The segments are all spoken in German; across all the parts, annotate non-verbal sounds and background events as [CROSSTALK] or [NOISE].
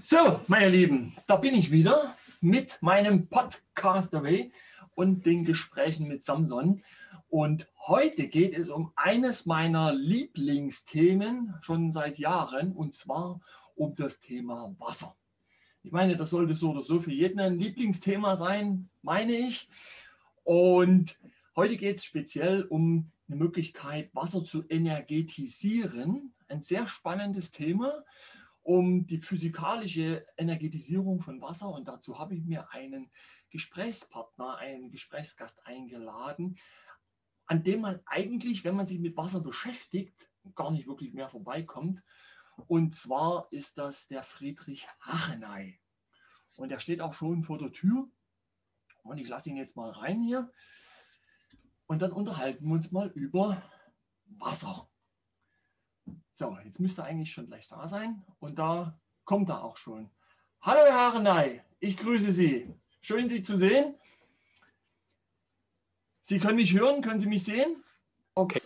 So, meine Lieben, da bin ich wieder mit meinem Podcast Away und den Gesprächen mit Samson. Und heute geht es um eines meiner Lieblingsthemen schon seit Jahren, und zwar um das Thema Wasser. Ich meine, das sollte so oder so für jeden ein Lieblingsthema sein, meine ich. Und heute geht es speziell um eine Möglichkeit, Wasser zu energetisieren. Ein sehr spannendes Thema um die physikalische Energetisierung von Wasser. Und dazu habe ich mir einen Gesprächspartner, einen Gesprächsgast eingeladen, an dem man eigentlich, wenn man sich mit Wasser beschäftigt, gar nicht wirklich mehr vorbeikommt. Und zwar ist das der Friedrich Hacheney. Und er steht auch schon vor der Tür. Und ich lasse ihn jetzt mal rein hier. Und dann unterhalten wir uns mal über Wasser. So, jetzt müsste er eigentlich schon gleich da sein. Und da kommt er auch schon. Hallo Herr Harenay, ich grüße Sie. Schön, Sie zu sehen. Sie können mich hören, können Sie mich sehen? Okay.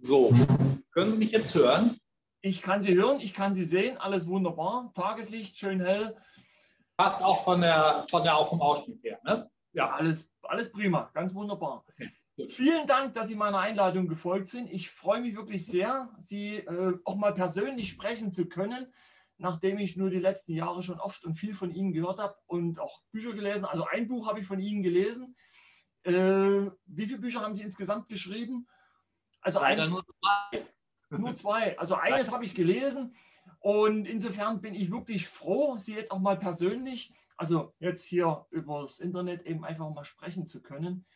So, können Sie mich jetzt hören? Ich kann Sie hören, ich kann Sie sehen, alles wunderbar. Tageslicht, schön hell. Passt auch von der, von der auch vom Ausschnitt her, ne? Ja, alles, alles prima, ganz wunderbar. Okay. Vielen Dank, dass Sie meiner Einladung gefolgt sind. Ich freue mich wirklich sehr, Sie äh, auch mal persönlich sprechen zu können, nachdem ich nur die letzten Jahre schon oft und viel von Ihnen gehört habe und auch Bücher gelesen. Also ein Buch habe ich von Ihnen gelesen. Äh, wie viele Bücher haben Sie insgesamt geschrieben? Also Leider nur zwei. Nur zwei. Also eines habe ich gelesen und insofern bin ich wirklich froh, Sie jetzt auch mal persönlich, also jetzt hier über das Internet eben einfach mal sprechen zu können.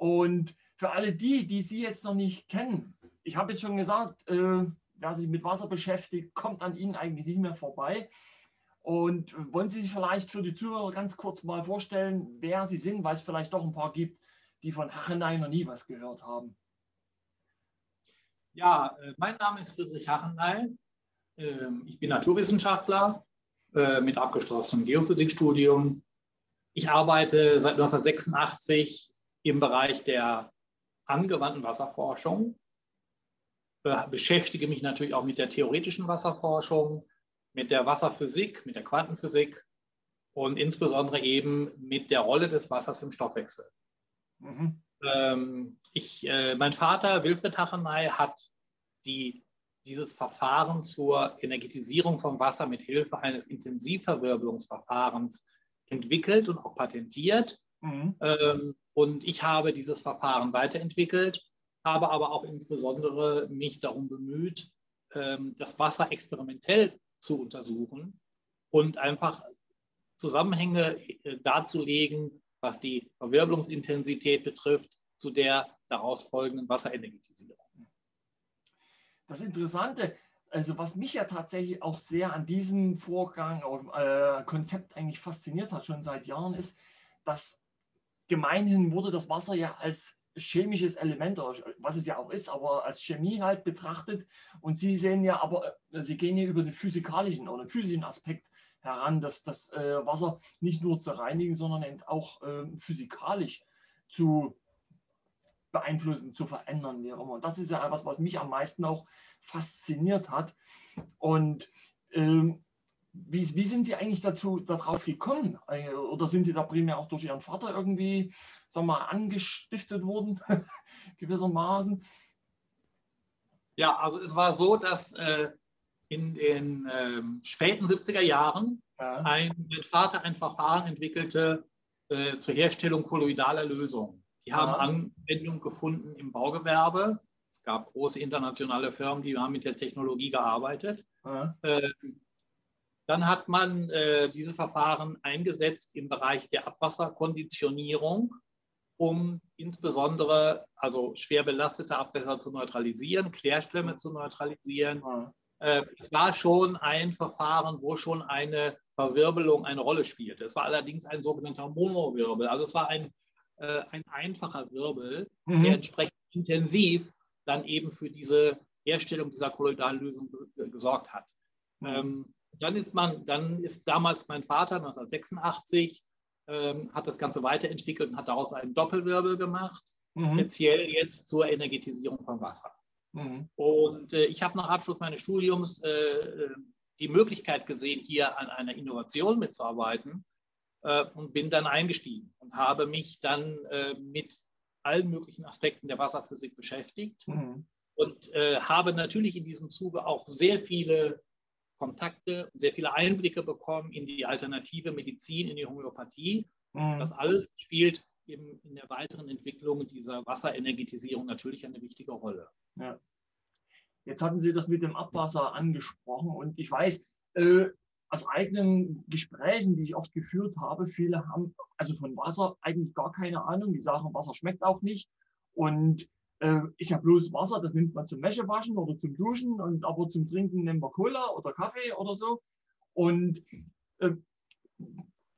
Und für alle die, die Sie jetzt noch nicht kennen, ich habe jetzt schon gesagt, äh, wer sich mit Wasser beschäftigt, kommt an Ihnen eigentlich nicht mehr vorbei. Und wollen Sie sich vielleicht für die Zuhörer ganz kurz mal vorstellen, wer Sie sind, weil es vielleicht doch ein paar gibt, die von Hachenay noch nie was gehört haben? Ja, äh, mein Name ist Friedrich Hachenay. Ähm, ich bin Naturwissenschaftler äh, mit abgeschlossenem Geophysikstudium. Ich arbeite seit 1986 im Bereich der angewandten Wasserforschung, beschäftige mich natürlich auch mit der theoretischen Wasserforschung, mit der Wasserphysik, mit der Quantenphysik und insbesondere eben mit der Rolle des Wassers im Stoffwechsel. Mhm. Ähm, ich, äh, mein Vater Wilfried Hachenay hat die, dieses Verfahren zur Energetisierung von Wasser mit Hilfe eines Intensivverwirbelungsverfahrens entwickelt und auch patentiert. Mhm. Ähm, und ich habe dieses Verfahren weiterentwickelt, habe aber auch insbesondere mich darum bemüht, ähm, das Wasser experimentell zu untersuchen und einfach Zusammenhänge äh, darzulegen, was die Verwirbelungsintensität betrifft, zu der daraus folgenden Wasserenergetisierung. Das Interessante, also was mich ja tatsächlich auch sehr an diesem Vorgang, äh, Konzept eigentlich fasziniert hat, schon seit Jahren, ist, dass gemeinhin wurde das Wasser ja als chemisches Element, was es ja auch ist, aber als Chemie halt betrachtet. Und Sie sehen ja aber, äh, Sie gehen ja über den physikalischen oder den physischen Aspekt heran, dass das äh, Wasser nicht nur zu reinigen, sondern eben auch äh, physikalisch zu beeinflussen, zu verändern, wie auch immer. Und das ist ja etwas, was mich am meisten auch fasziniert hat. Und ähm, wie, wie sind Sie eigentlich dazu darauf gekommen? Äh, oder sind Sie da primär auch durch Ihren Vater irgendwie, sagen wir mal, angestiftet worden, [LAUGHS] gewissermaßen? Ja, also es war so, dass äh, in den äh, späten 70er Jahren ja. ein, mein Vater ein Verfahren entwickelte äh, zur Herstellung kolloidaler Lösungen. Die haben ja. Anwendung gefunden im Baugewerbe. Es gab große internationale Firmen, die haben mit der Technologie gearbeitet. Ja. Dann hat man äh, diese Verfahren eingesetzt im Bereich der Abwasserkonditionierung, um insbesondere also schwer belastete Abwässer zu neutralisieren, Klärströme zu neutralisieren. Äh, es war schon ein Verfahren, wo schon eine Verwirbelung eine Rolle spielte. Es war allerdings ein sogenannter Monowirbel. Also es war ein, äh, ein einfacher Wirbel, mhm. der entsprechend intensiv dann eben für diese Herstellung dieser kolloidalen Lösung gesorgt hat. Mhm. Ähm, dann ist man, dann ist damals mein Vater 1986 ähm, hat das Ganze weiterentwickelt und hat daraus einen Doppelwirbel gemacht, mhm. speziell jetzt zur Energetisierung von Wasser. Mhm. Und äh, ich habe nach Abschluss meines Studiums äh, die Möglichkeit gesehen, hier an einer Innovation mitzuarbeiten äh, und bin dann eingestiegen und habe mich dann äh, mit allen möglichen Aspekten der Wasserphysik beschäftigt mhm. und äh, habe natürlich in diesem Zuge auch sehr viele Kontakte sehr viele Einblicke bekommen in die alternative Medizin, in die Homöopathie. Mhm. Das alles spielt in, in der weiteren Entwicklung dieser Wasserenergetisierung natürlich eine wichtige Rolle. Ja. Jetzt hatten Sie das mit dem Abwasser angesprochen und ich weiß, äh, aus eigenen Gesprächen, die ich oft geführt habe, viele haben also von Wasser eigentlich gar keine Ahnung. Die sagen, Wasser schmeckt auch nicht und äh, ist ja bloß Wasser, das nimmt man zum Wäschewaschen oder zum Duschen und aber zum Trinken nehmen wir Cola oder Kaffee oder so. Und äh,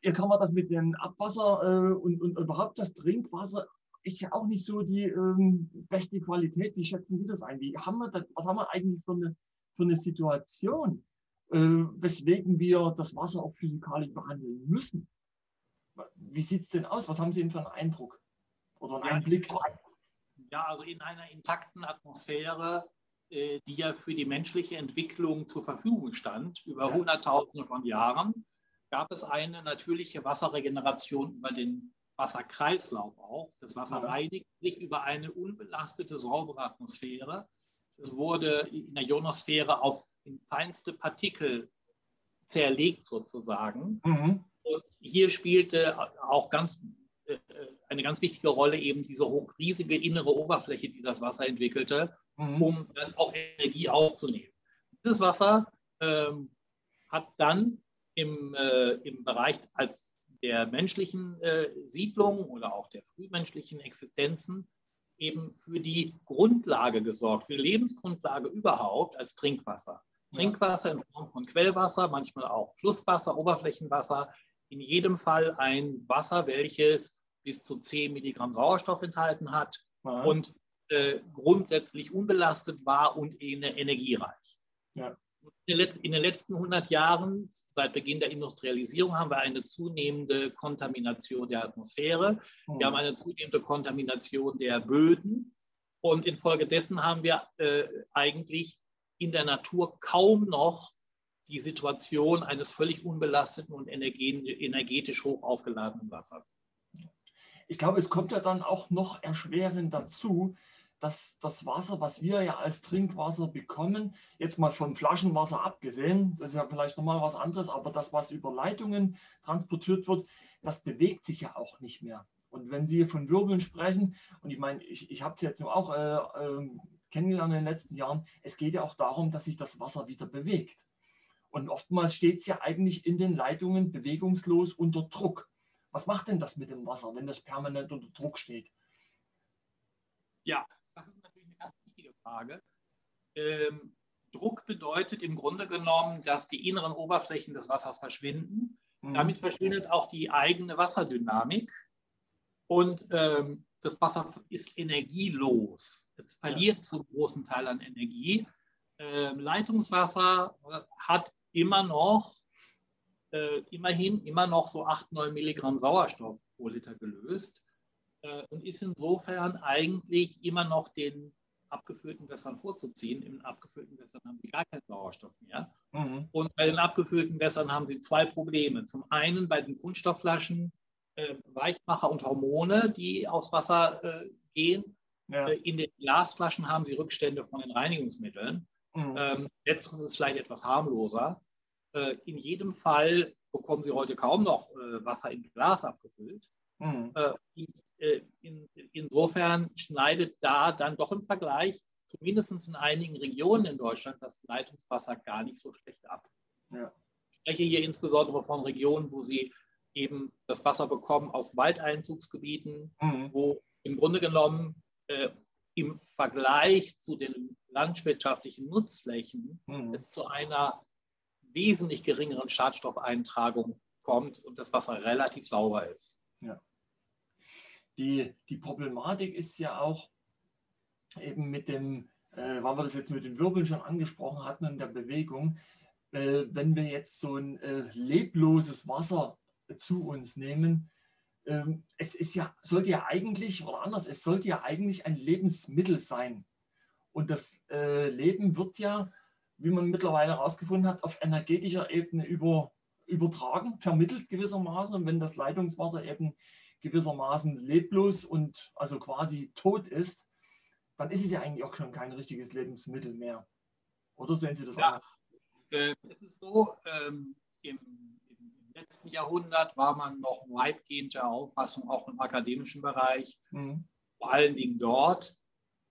jetzt haben wir das mit dem Abwasser äh, und, und überhaupt das Trinkwasser ist ja auch nicht so die ähm, beste Qualität. Wie schätzen Sie das ein? Wie haben wir das, was haben wir eigentlich für eine, für eine Situation, äh, weswegen wir das Wasser auch physikalisch behandeln müssen? Wie sieht es denn aus? Was haben Sie denn für einen Eindruck oder einen ja, Einblick? Ja, also in einer intakten Atmosphäre, äh, die ja für die menschliche Entwicklung zur Verfügung stand, über ja. Hunderttausende von Jahren, gab es eine natürliche Wasserregeneration über den Wasserkreislauf auch. Das Wasser reinigt sich über eine unbelastete, saubere Atmosphäre. Es wurde in der Ionosphäre auf feinste Partikel zerlegt sozusagen. Mhm. Und hier spielte auch ganz, äh, eine ganz wichtige Rolle eben diese riesige innere Oberfläche, die das Wasser entwickelte, mhm. um dann auch Energie aufzunehmen. Dieses Wasser ähm, hat dann im, äh, im Bereich als der menschlichen äh, Siedlung oder auch der frühmenschlichen Existenzen eben für die Grundlage gesorgt, für die Lebensgrundlage überhaupt als Trinkwasser. Trinkwasser in Form von Quellwasser, manchmal auch Flusswasser, Oberflächenwasser. In jedem Fall ein Wasser, welches bis zu 10 Milligramm Sauerstoff enthalten hat ja. und äh, grundsätzlich unbelastet war und energiereich. Ja in den letzten 100 Jahren, seit Beginn der Industrialisierung, haben wir eine zunehmende Kontamination der Atmosphäre. Wir haben eine zunehmende Kontamination der Böden. Und infolgedessen haben wir äh, eigentlich in der Natur kaum noch die Situation eines völlig unbelasteten und energetisch hoch aufgeladenen Wassers. Ich glaube, es kommt ja dann auch noch erschwerend dazu, dass das Wasser, was wir ja als Trinkwasser bekommen, jetzt mal vom Flaschenwasser abgesehen, das ist ja vielleicht nochmal was anderes, aber das, was über Leitungen transportiert wird, das bewegt sich ja auch nicht mehr. Und wenn Sie von Wirbeln sprechen, und ich meine, ich, ich habe es jetzt auch äh, äh, kennengelernt in den letzten Jahren, es geht ja auch darum, dass sich das Wasser wieder bewegt. Und oftmals steht es ja eigentlich in den Leitungen bewegungslos unter Druck. Was macht denn das mit dem Wasser, wenn das permanent unter Druck steht? Ja, das ist natürlich eine ganz wichtige Frage. Ähm, Druck bedeutet im Grunde genommen, dass die inneren Oberflächen des Wassers verschwinden. Mhm. Damit verschwindet auch die eigene Wasserdynamik und ähm, das Wasser ist energielos. Es verliert ja. zum großen Teil an Energie. Ähm, Leitungswasser äh, hat immer noch, äh, immerhin immer noch so 8, 9 Milligramm Sauerstoff pro Liter gelöst äh, und ist insofern eigentlich immer noch den abgefüllten Wässern vorzuziehen. In abgefüllten Wässern haben sie gar keinen Sauerstoff mehr. Mhm. Und bei den abgefüllten Wässern haben sie zwei Probleme. Zum einen bei den Kunststoffflaschen äh, Weichmacher und Hormone, die aufs Wasser äh, gehen. Ja. Äh, in den Glasflaschen haben sie Rückstände von den Reinigungsmitteln. Mhm. Ähm, letzteres ist vielleicht etwas harmloser. Äh, in jedem Fall bekommen sie heute kaum noch äh, Wasser in Glas abgefüllt. Mhm. Äh, in, insofern schneidet da dann doch im Vergleich, zumindest in einigen Regionen in Deutschland, das Leitungswasser gar nicht so schlecht ab. Ja. Ich spreche hier insbesondere von Regionen, wo sie eben das Wasser bekommen aus Waldeinzugsgebieten, mhm. wo im Grunde genommen äh, im Vergleich zu den landwirtschaftlichen Nutzflächen mhm. es zu einer wesentlich geringeren Schadstoffeintragung kommt und das Wasser relativ sauber ist. Ja. Die, die Problematik ist ja auch eben mit dem, äh, weil wir das jetzt mit den Wirbeln schon angesprochen hatten und der Bewegung, äh, wenn wir jetzt so ein äh, lebloses Wasser zu uns nehmen, ähm, es ist ja, sollte ja eigentlich, oder anders, es sollte ja eigentlich ein Lebensmittel sein. Und das äh, Leben wird ja wie man mittlerweile herausgefunden hat, auf energetischer Ebene über, übertragen, vermittelt gewissermaßen. Und wenn das Leitungswasser eben gewissermaßen leblos und also quasi tot ist, dann ist es ja eigentlich auch schon kein richtiges Lebensmittel mehr. Oder sehen Sie das ja, anders? Äh, es ist so, ähm, im, im, letzten Jahrhundert war man noch weitgehend der Auffassung, auch im akademischen Bereich, mhm. vor allen Dingen dort,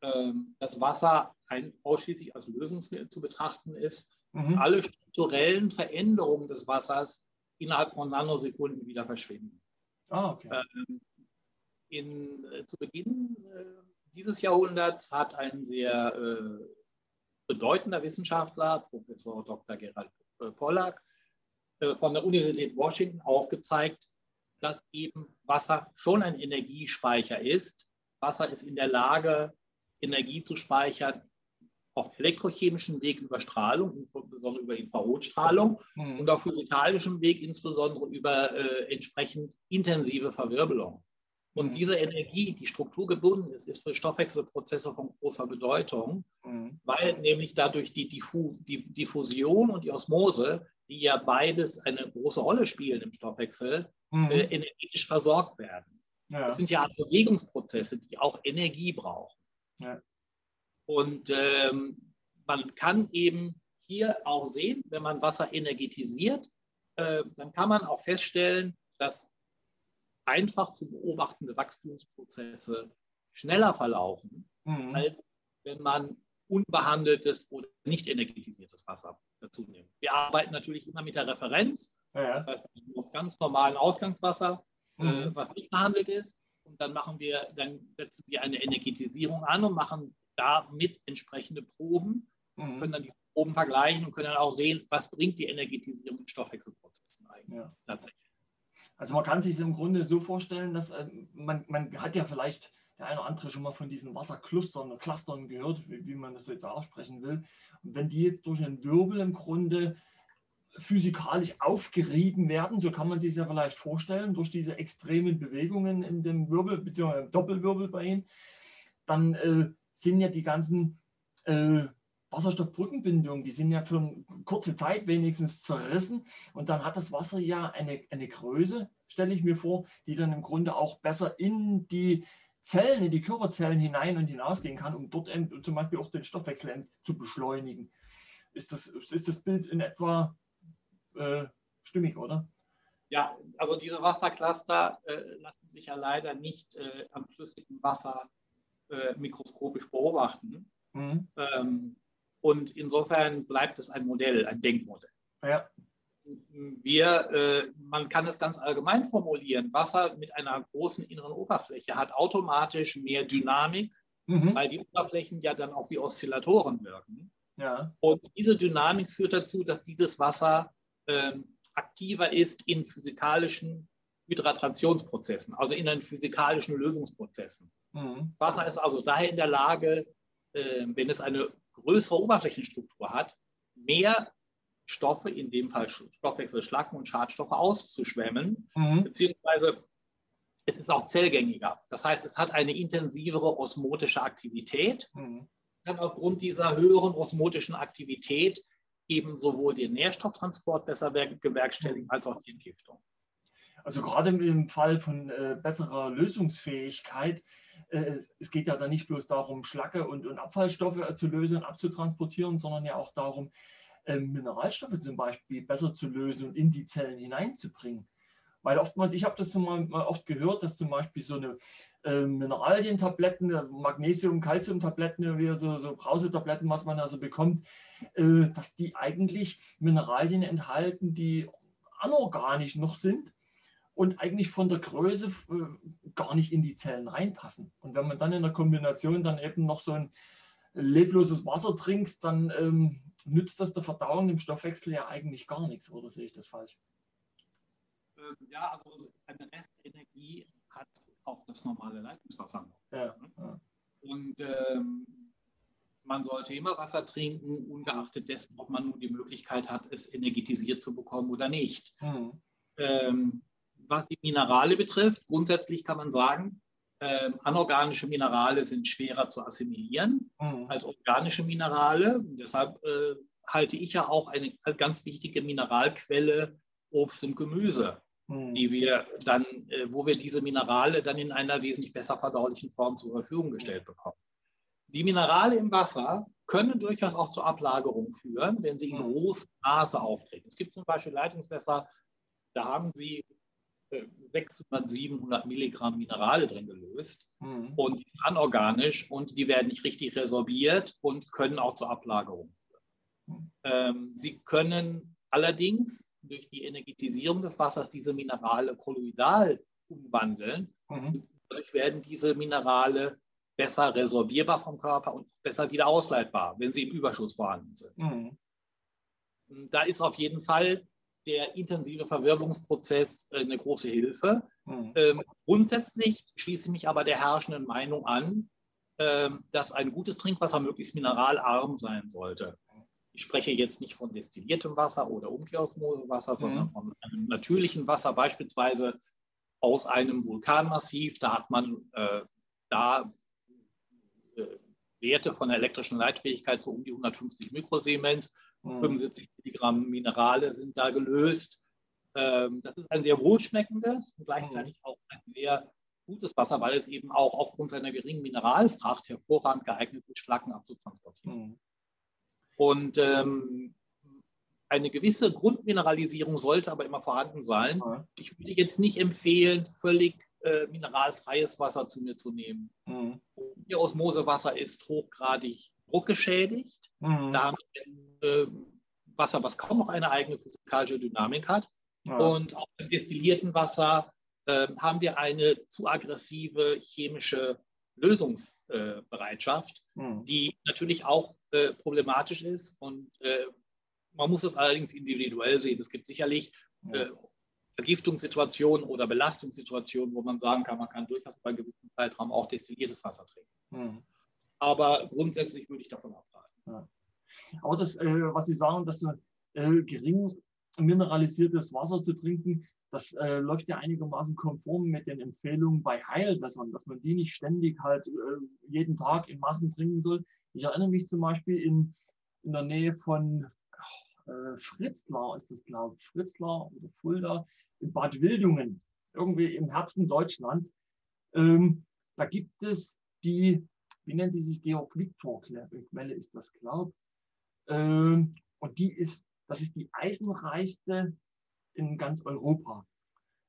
ähm, dass Wasser ein, ausschließlich als Lösungsmittel zu betrachten ist. Mhm. Alle strukturellen Veränderungen des Wassers innerhalb von Nanosekunden wieder verschwinden. Ah, okay. Ähm, in, äh, zu Beginn äh, dieses Jahrhunderts hat ein sehr äh, bedeutender Wissenschaftler, Professor Dr. Gerald äh, Pollack, äh, von der Universität Washington aufgezeigt, dass eben Wasser schon ein Energiespeicher ist. Wasser ist in der Lage, Energie zu speichern auf elektrochemischem Weg über Strahlung, insbesondere über Infrarotstrahlung mhm. und auf physikalischem Weg insbesondere über äh, entsprechend intensive Verwirbelung. Und mhm. diese Energie, die strukturgebunden ist, ist für Stoffwechselprozesse von großer Bedeutung, mhm. weil nämlich dadurch die, Diffu die Diffusion und die Osmose, die ja beides eine große Rolle spielen im Stoffwechsel, mhm. äh, energetisch versorgt werden. Ja. Das sind ja Bewegungsprozesse, die auch Energie brauchen. Ja. Und ähm, man kann eben hier auch sehen, wenn man Wasser energetisiert, äh, dann kann man auch feststellen, dass einfach zu beobachtende Wachstumsprozesse schneller verlaufen, mhm. als wenn man unbehandeltes oder nicht energetisiertes Wasser dazu nimmt. Wir arbeiten natürlich immer mit der Referenz, ja. das heißt mit ganz normalen Ausgangswasser, äh, mhm. äh, was nicht behandelt ist. Und dann machen wir, dann setzen wir eine Energetisierung an und machen damit entsprechende Proben, mhm. können dann die Proben vergleichen und können dann auch sehen, was bringt die Energetisierung in Stoffwechselprozessen eigentlich ja. tatsächlich. Also man kann sich im Grunde so vorstellen, dass äh, man, man hat ja vielleicht der eine oder andere schon mal von diesen Wasserclustern oder Clustern gehört, wie, wie man das jetzt aussprechen will. Und wenn die jetzt durch einen Wirbel im Grunde physikalisch aufgerieben werden, so kann man sich ja vielleicht vorstellen, durch diese extremen Bewegungen in dem Wirbel, beziehungsweise Doppelwirbel bei ihnen, dann äh, sind ja die ganzen äh, Wasserstoffbrückenbindungen, die sind ja für eine kurze Zeit wenigstens zerrissen und dann hat das Wasser ja eine, eine Größe, stelle ich mir vor, die dann im Grunde auch besser in die Zellen, in die Körperzellen hinein und hinausgehen kann, um dort zum Beispiel auch den Stoffwechsel zu beschleunigen. Ist das, ist das Bild in etwa äh, stimmig, oder? Ja, also diese Wassercluster äh, lassen sich ja leider nicht äh, am flüssigen Wasser äh, mikroskopisch beobachten. Mhm. Ähm, und insofern bleibt es ein Modell, ein Denkmodell. Ja. Wir, äh, man kann es ganz allgemein formulieren. Wasser mit einer großen inneren Oberfläche hat automatisch mehr Dynamik, mhm. weil die Oberflächen ja dann auch wie Oszillatoren wirken. Ja. Und diese Dynamik führt dazu, dass dieses Wasser äh, aktiver ist in physikalischen Hydratationsprozessen, also in den physikalischen Lösungsprozessen. Mhm. Wasser ist also daher in der Lage, äh, wenn es eine größere Oberflächenstruktur hat, mehr Stoffe, in dem Fall Stoffwechselschlacken und Schadstoffe auszuschwemmen, mhm. beziehungsweise es ist auch zellgängiger. Das heißt, es hat eine intensivere osmotische Aktivität, mhm. kann aufgrund dieser höheren osmotischen Aktivität eben sowohl den Nährstofftransport besser bewerkstelligen als auch die Entgiftung. Also gerade im Fall von äh, besserer Lösungsfähigkeit, äh, es, es, geht ja dann nicht bloß darum, Schlacke und, und Abfallstoffe äh, zu lösen und abzutransportieren, sondern ja auch darum, äh, Mineralstoffe zum Beispiel besser zu lösen und in die Zellen hineinzubringen. Weil oftmals, ich habe das mal, mal, oft gehört, dass zum Beispiel so eine äh, Mineralientabletten, äh, Magnesium, Calcium-Tabletten, wie so, so Brausetabletten, was man also bekommt, äh, dass die eigentlich Mineralien enthalten, die anorganisch noch sind und eigentlich von der Größe äh, gar nicht in die Zellen reinpassen. Und wenn man dann in der Kombination dann eben noch so ein lebloses Wasser trinkt, dann ähm, nützt das der Verdauung im Stoffwechsel ja eigentlich gar nichts, oder sehe ich das falsch? Ähm, ja, also eine Restenergie hat auch das normale Leitungswasser. Ja, ja. Und ähm, man sollte immer Wasser trinken, ungeachtet dessen, ob man nun die Möglichkeit hat, es energetisiert zu bekommen oder nicht. Mhm. Ähm, was die Minerale betrifft, grundsätzlich kann man sagen, äh, anorganische Minerale sind schwerer zu assimilieren mhm. als organische Minerale. Und deshalb äh, halte ich ja auch eine ganz wichtige Mineralquelle Obst und Gemüse, mhm. die wir dann, äh, wo wir diese Minerale dann in einer wesentlich besser verdaulichen Form zur Verfügung gestellt bekommen. Die Minerale im Wasser können durchaus auch zur Ablagerung führen, wenn sie in mhm. großem Maße auftreten. Es gibt zum Beispiel Leitungswässer, da haben sie 600, 700 Milligramm Minerale drin gelöst mhm. und die sind anorganisch und die werden nicht richtig resorbiert und können auch zur Ablagerung führen. Mhm. Ähm, sie können allerdings durch die Energetisierung des Wassers diese Minerale kolloidal umwandeln. Mhm. Dadurch werden diese Minerale besser resorbierbar vom Körper und besser wieder ausleitbar, wenn sie im Überschuss vorhanden sind. Mhm. Da ist auf jeden Fall der intensive Verwirbelungsprozess äh, eine große Hilfe. Mhm. Ähm, grundsätzlich schließe ich mich aber der herrschenden Meinung an, ähm, dass ein gutes Trinkwasser möglichst mineralarm sein sollte. Ich spreche jetzt nicht von destilliertem Wasser oder Umkehrosmosewasser, mhm. sondern von einem natürlichen Wasser, beispielsweise aus einem Vulkanmassiv. Da hat man äh, da äh, Werte von der elektrischen Leitfähigkeit so um die 150 Mikrosiemens. 75 mhm. Milligramm Minerale sind da gelöst. Ähm, das ist ein sehr wohlschmeckendes und gleichzeitig mhm. auch ein sehr gutes Wasser, weil es eben auch aufgrund seiner geringen Mineralfracht hervorragend geeignet ist, Schlacken abzutransportieren. Mhm. Und ähm, eine gewisse Grundmineralisierung sollte aber immer vorhanden sein. Ich würde jetzt nicht empfehlen, völlig äh, mineralfreies Wasser zu mir zu nehmen. Mhm. Ihr Osmosewasser ist hochgradig druckgeschädigt. Mhm. Da haben wir äh, Wasser, was kaum noch eine eigene physikalische Dynamik hat. Ja. Und auch im destillierten Wasser äh, haben wir eine zu aggressive chemische Lösungsbereitschaft, mhm. die natürlich auch äh, problematisch ist. Und äh, man muss es allerdings individuell sehen. Es gibt sicherlich ja. Äh, Vergiftungssituationen oder Belastungssituationen, wo man sagen kann, man kann durchaus bei einem gewissen Zeitraum auch destilliertes Wasser trinken. Mhm. Aber grundsätzlich würde ich davon abraten. Ja. Aber das, äh, was Sie sagen, dass so äh, gering mineralisiertes Wasser zu trinken, das äh, läuft ja einigermaßen konform mit den Empfehlungen bei Heilwässern, dass man die nicht ständig halt äh, jeden Tag in Massen trinken soll. Ich erinnere mich zum Beispiel in, in der Nähe von äh, Fritzlar, ist das glaube ich, Fritzlar oder Fulda, in Bad Wildungen, irgendwie im Herzen Deutschlands. Ähm, da gibt es die wie nennt die sich Georg Victor Quelle ist das, glaube ähm, Und die ist, das ist die eisenreichste in ganz Europa.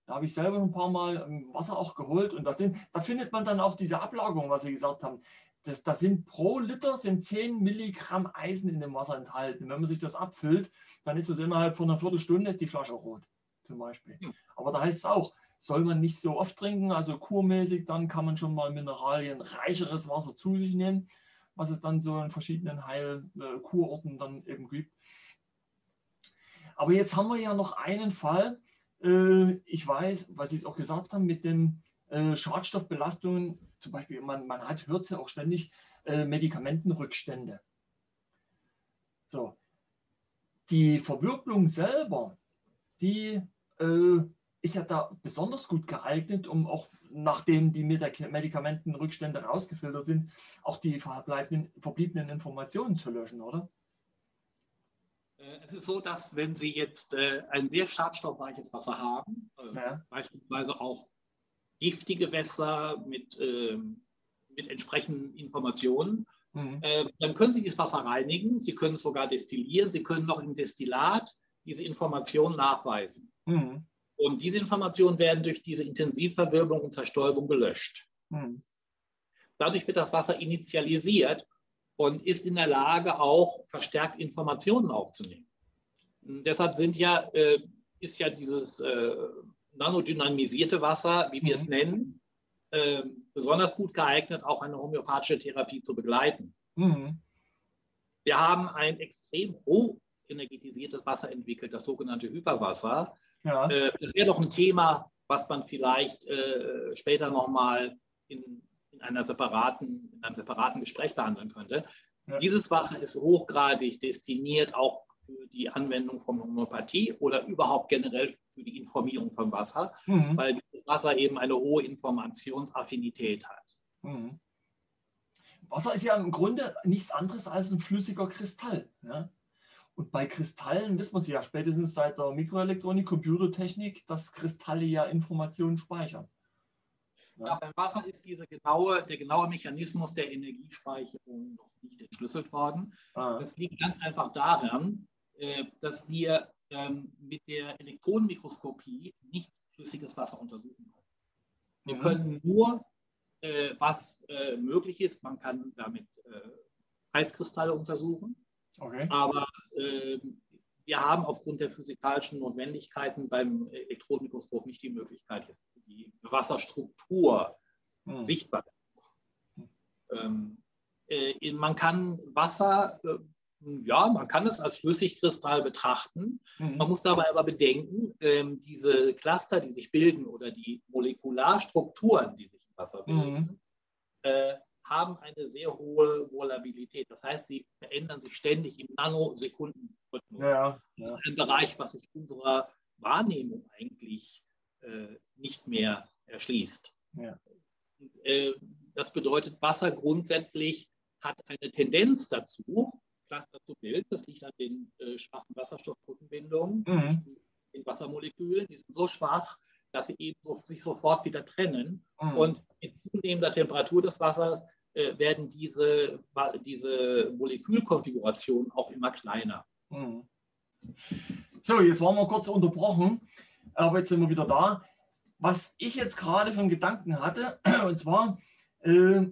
Da habe ich selber ein paar Mal ähm, Wasser auch geholt und da, sind, da findet man dann auch diese Ablagerung, was Sie gesagt haben. Das, das sind pro Liter sind 10 Milligramm Eisen in dem Wasser enthalten. Wenn man sich das abfüllt, dann ist es innerhalb von einer Viertelstunde ist die Flasche rot, zum Beispiel. Aber da heißt es auch, soll man nicht so oft trinken, also kurmäßig, dann kann man schon mal mineralienreicheres Wasser zu sich nehmen, was es dann so in verschiedenen Heilkurorten dann eben gibt. Aber jetzt haben wir ja noch einen Fall, äh, ich weiß, was Sie es auch gesagt haben, mit den äh, Schadstoffbelastungen, zum Beispiel, man, man hat, hört ja auch ständig, äh, Medikamentenrückstände. So. Die Verwirbelung selber, die ist ja da besonders gut geeignet, um auch nachdem die Medikamentenrückstände rausgefiltert sind, auch die verbliebenen Informationen zu löschen, oder? Äh, es ist so, dass wenn Sie jetzt äh, ein sehr schadstoffreiches Wasser haben, äh, ja. beispielsweise auch giftige Wässer mit, mit entsprechenden Informationen, mhm. dann können Sie dieses Wasser reinigen, Sie können es sogar destillieren, Sie können noch im Destillat diese Informationen nachweisen. Mhm. Und diese Informationen werden durch diese Intensivverwirbelung und Zerstäubung gelöscht. Hm. Dadurch wird das Wasser initialisiert und ist in der Lage, auch verstärkt Informationen aufzunehmen. Und deshalb sind ja, äh, ist ja dieses äh, nanodynamisierte Wasser, wie wir mhm. es nennen, äh, besonders gut geeignet, auch eine homöopathische Therapie zu begleiten. Mhm. Wir haben ein extrem hoch energetisiertes Wasser entwickelt, das sogenannte Hyperwasser. Ja. Äh, das wäre doch ein Thema, was man vielleicht äh, später nochmal in, in, einer separaten, in einem separaten Gespräch behandeln könnte. Ja. Dieses Wasser ist hochgradig destiniert auch für die Anwendung von Homöopathie oder überhaupt generell für die Informierung von Wasser, mhm. weil dieses Wasser eben eine hohe Informationsaffinität hat. Mhm. Wasser ist ja im Grunde nichts anderes als ein flüssiger Kristall. Ja? Und bei Kristallen wissen wir sie ja spätestens seit der Mikroelektronik, Computertechnik, dass Kristalle ja Informationen speichern. Ja. ja, beim Wasser ist diese genaue, der genaue Mechanismus der Energiespeicherung noch nicht entschlüsselt worden. Ah. Das liegt ganz einfach daran, äh, dass wir ähm, mit der Elektronenmikroskopie nicht flüssiges Wasser untersuchen können. Wir mhm. können nur, äh, was äh, möglich ist, man kann damit Eiskristalle untersuchen. Okay. Aber äh, wir haben aufgrund der physikalischen Notwendigkeiten beim Elektronenmikroskop nicht die Möglichkeit, jetzt die Wasserstruktur hm. sichtbar zu machen. Ähm, äh, man kann Wasser, äh, ja, man kann es als Flüssigkristall betrachten. Mhm. Man muss dabei aber bedenken, äh, diese Cluster, die sich bilden oder die Molekularstrukturen, die sich im Wasser bilden, mhm. Äh, haben eine sehr hohe Volabilität. Das heißt, sie verändern sich ständig im Nanosekundenrhythmus. Ja, ja. Ein Bereich, was sich unserer Wahrnehmung eigentlich äh, nicht mehr erschließt. Ja. Äh, das bedeutet, Wasser grundsätzlich hat eine Tendenz dazu, Cluster zu bilden. Das liegt an den äh, schwachen Wasserstoffbrückenbindungen, mhm. den Wassermolekülen. Die sind so schwach, dass sie eben so, sich sofort wieder trennen. Mhm. Und mit zunehmender Temperatur des Wassers äh, werden diese, diese Molekülkonfigurationen auch immer kleiner. Mhm. So, jetzt waren wir kurz unterbrochen, aber jetzt sind wir wieder da. Was ich jetzt gerade für einen Gedanken hatte, [CLEARS THROAT] und zwar, äh,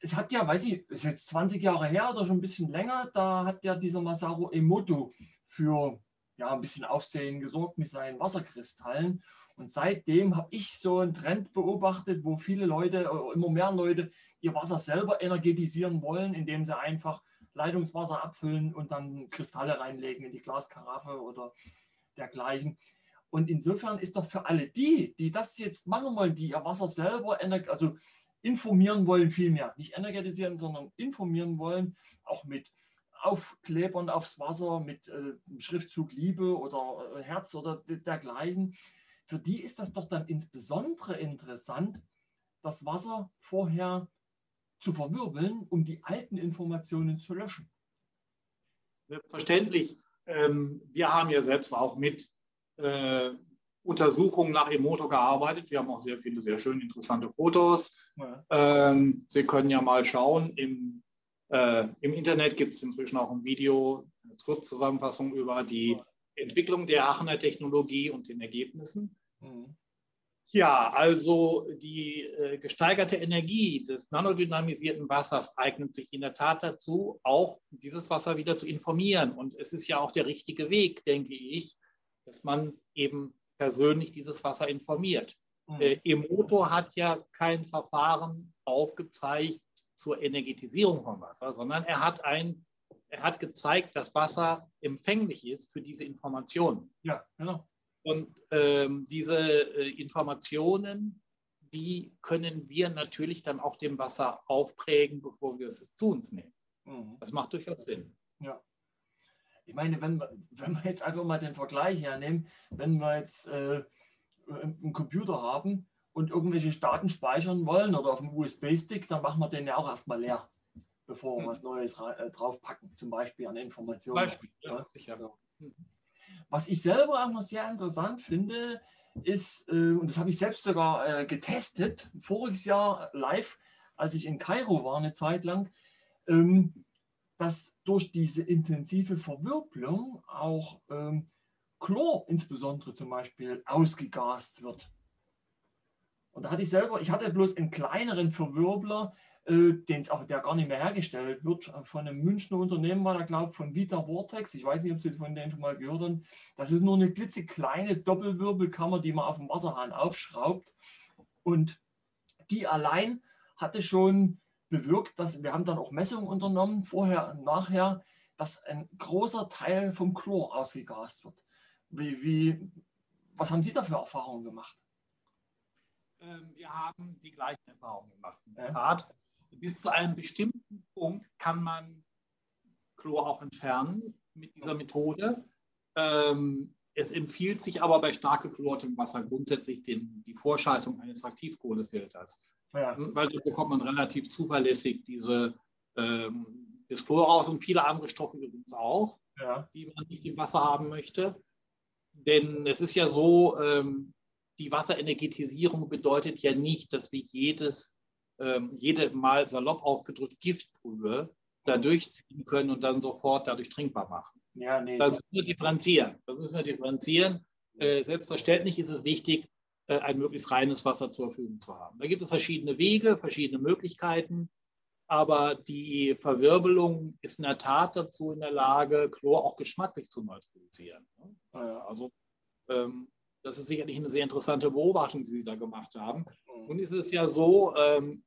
es hat ja, weiß ich, ist jetzt 20 Jahre her oder schon ein bisschen länger, da hat ja dieser Masaru Emoto für ja, ein bisschen Aufsehen gesorgt mit seinen Wasserkristallen. Und seitdem habe ich so einen Trend beobachtet, wo viele Leute, äh, immer mehr Leute, ihr Wasser selber energetisieren wollen, indem sie einfach Leitungswasser abfüllen und dann Kristalle reinlegen in die Glaskaraffe oder dergleichen. Und insofern ist doch für alle die, die das jetzt machen wollen, die ihr Wasser selber also informieren wollen, vielmehr, nicht energetisieren, sondern informieren wollen, auch mit Aufklebern aufs Wasser, mit äh, Schriftzug Liebe oder äh, Herz oder dergleichen, für die ist das doch dann insbesondere interessant, das Wasser vorher zu verwirbeln, um die alten Informationen zu löschen. Selbstverständlich. Ähm, wir haben ja selbst auch mit äh, Untersuchungen nach Emoto gearbeitet. Wir haben auch sehr viele sehr schön interessante Fotos. Ja. Ähm, Sie können ja mal schauen. Im, äh, im Internet gibt es inzwischen auch ein Video, eine Kurzzusammenfassung über die Entwicklung der Aachener Technologie und den Ergebnissen. Mhm. Ja, also die äh, gesteigerte Energie des nanodynamisierten Wassers eignet sich in der Tat dazu, auch dieses Wasser wieder zu informieren. Und es ist ja auch der richtige Weg, denke ich, dass man eben persönlich dieses Wasser informiert. Mhm. Äh, Emoto hat ja kein Verfahren aufgezeigt zur Energetisierung von Wasser, sondern er hat ein er hat gezeigt, dass Wasser empfänglich ist für diese Informationen. Ja, genau. Und ähm, diese äh, Informationen, die können wir natürlich dann auch dem Wasser aufprägen, bevor wir es zu uns nehmen. Mhm. Das macht durchaus Sinn. Ja. Ich meine, wenn, wenn wir jetzt einfach mal den Vergleich hernehmen, wenn wir jetzt äh, einen Computer haben und irgendwelche Daten speichern wollen oder auf dem USB-Stick, dann machen wir den ja auch erstmal leer, bevor wir mhm. was Neues äh, draufpacken, zum Beispiel an Informationen. Beispiel, ja, sicher. Ja. Mhm. Was ich selber auch noch sehr interessant finde, ist, äh, und das habe ich selbst sogar äh, getestet, voriges Jahr live, als ich in Kairo war, eine Zeit lang, ähm, dass durch diese intensive Verwirbelung auch ähm, Chlor insbesondere zum Beispiel ausgegast wird. Und da hatte ich selber, ich hatte bloß einen kleineren Verwirbler, äh, den es auch der gar nicht mehr hergestellt wird, äh, von einem Münchner Unternehmen war da, glaube ich, von Vita Vortex. Ich weiß nicht, ob Sie von denen schon mal gehört haben. Das ist nur eine klitzekleine Doppelwirbelkammer, die man auf dem Wasserhahn aufschraubt. Und die allein hatte schon bewirkt, dass wir haben dann auch Messungen unternommen, vorher und nachher, dass ein großer Teil vom Chlor ausgegast wird. Wie, wie, was haben Sie da für Erfahrungen gemacht? Ähm, wir haben die gleichen Erfahrungen gemacht. In der Tat bis zu einem bestimmten Punkt kann man Chlor auch entfernen mit dieser Methode. Ähm, es empfiehlt sich aber bei stark geklortem Wasser grundsätzlich den, die Vorschaltung eines Aktivkohlefilters. Ja. Hm, weil da bekommt man relativ zuverlässig diese, ähm, das Chlor raus und viele andere Stoffe übrigens auch. ja. die man nicht im Wasser haben möchte. Denn es ist ja so, ähm, die Wasserenergetisierung bedeutet ja nicht, dass wir jedes, ähm, jede Mal salopp ausgedrückt Giftbrühe da mhm. durchziehen können und dann sofort dadurch trinkbar machen. Ja, nee. Das müssen wir differenzieren. Das müssen wir differenzieren. Äh, selbstverständlich ist es wichtig, äh, ein möglichst reines Wasser zur Verfügung zu haben. Da gibt es verschiedene Wege, verschiedene Möglichkeiten, aber die Verwirbelung ist in der Tat dazu in der Lage, Chlor auch geschmacklich zu neutralisieren. Also ähm, das ist sicherlich eine sehr interessante Beobachtung, die Sie da gemacht haben. Mhm. Nun ist es ja so, ähm,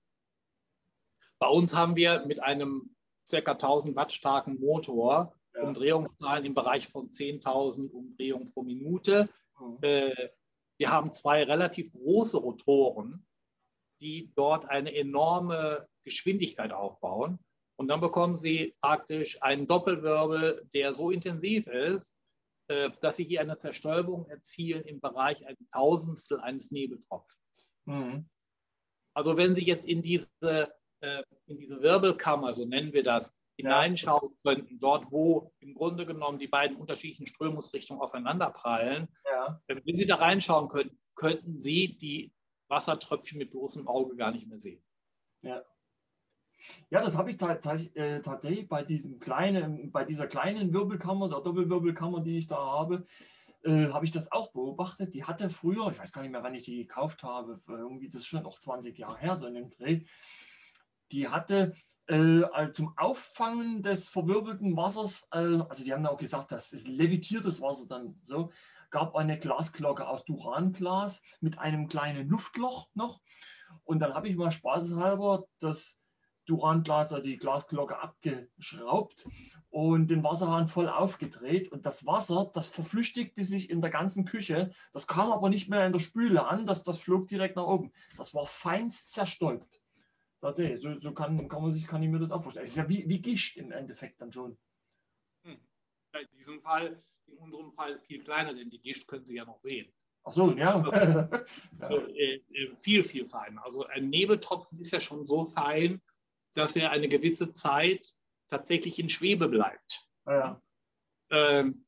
bei uns haben wir mit einem ca. 1000 Watt starken Motor ja. Umdrehungszahlen im Bereich von 10.000 Umdrehungen pro Minute. Mhm. Äh, wir haben zwei relativ große Rotoren, die dort eine enorme Geschwindigkeit aufbauen. Und dann bekommen Sie praktisch einen Doppelwirbel, der so intensiv ist, äh, dass Sie hier eine Zerstäubung erzielen im Bereich ein Tausendstel eines Nebeltropfens. Mhm. Also wenn Sie jetzt in diese, in diese Wirbelkammer, so nennen wir das, hineinschauen könnten, dort wo im Grunde genommen die beiden unterschiedlichen Strömungsrichtungen aufeinanderprallen, ja. wenn Sie da reinschauen könnten, könnten Sie die Wassertröpfchen mit bloßem Auge gar nicht mehr sehen. Ja. Ja, das habe ich äh, tatsächlich bei, diesem kleinen, bei dieser kleinen Wirbelkammer, der Doppelwirbelkammer, die ich da habe, äh, habe ich das auch beobachtet. Die hatte früher, ich weiß gar nicht mehr, wann ich die gekauft habe, irgendwie, das ist schon noch 20 Jahre her, so in dem Dreh, die hatte äh, also zum Auffangen des verwirbelten Wassers, äh, also die haben auch gesagt, das ist levitiertes Wasser dann so, gab eine Glasglocke aus Duranglas mit einem kleinen Luftloch noch. Und dann habe ich mal spaßeshalber das Duranglas, die Glasglocke abgeschraubt und den Wasserhahn voll aufgedreht. Und das Wasser, das verflüchtigte sich in der ganzen Küche. Das kam aber nicht mehr in der Spüle an, das, das flog direkt nach oben. Das war feinst zerstäubt. Tatsächlich, so, so kann, kann, man sich, kann ich mir das auch vorstellen. Es ist ja wie, wie Gischt im Endeffekt dann schon. Hm. In diesem Fall, in unserem Fall viel kleiner, denn die Gischt können Sie ja noch sehen. Ach so, ja. Also, ja. [LAUGHS] Äh, äh, viel, viel feiner. Also ein Nebeltropfen ist ja schon so fein, dass er eine gewisse Zeit tatsächlich in Schwebe bleibt. Ja. Ähm,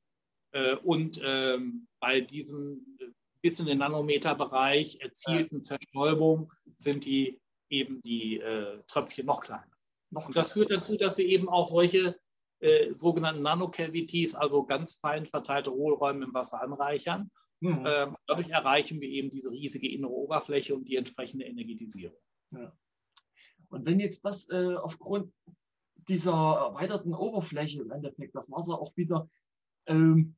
äh, und ähm, bei diesem bis in den Nanometerbereich erzielten ja. Zerstäubung sind die eben die äh, Tröpfchen noch kleiner. Und das führt dazu, dass wir eben auch solche äh, sogenannten Nanocavities, also ganz fein verteilte Hohlräume im Wasser anreichern. Mhm. Ähm, dadurch erreichen wir eben diese riesige innere Oberfläche und die entsprechende Energetisierung. Ja. Und wenn jetzt das äh, aufgrund dieser erweiterten Oberfläche im Endeffekt das Wasser auch wieder ähm,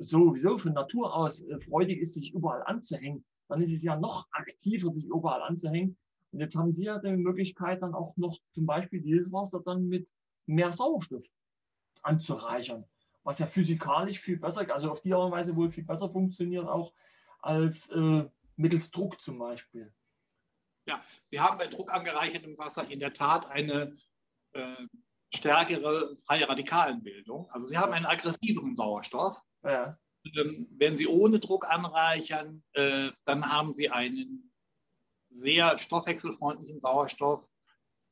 sowieso von Natur aus äh, freudig ist, sich überall anzuhängen, dann ist es ja noch aktiver, sich überall anzuhängen, und jetzt haben Sie ja die Möglichkeit, dann auch noch zum Beispiel dieses Wasser dann mit mehr Sauerstoff anzureichern, was ja physikalisch viel besser, also auf die Art und Weise wohl viel besser funktioniert auch als äh, mittels Druck zum Beispiel. Ja, Sie haben bei Druck angereichertem Wasser in der Tat eine äh, stärkere freie Radikalenbildung. Also Sie haben einen aggressiveren Sauerstoff. Ja. Ähm, wenn Sie ohne Druck anreichern, äh, dann haben Sie einen sehr stoffwechselfreundlichen Sauerstoff,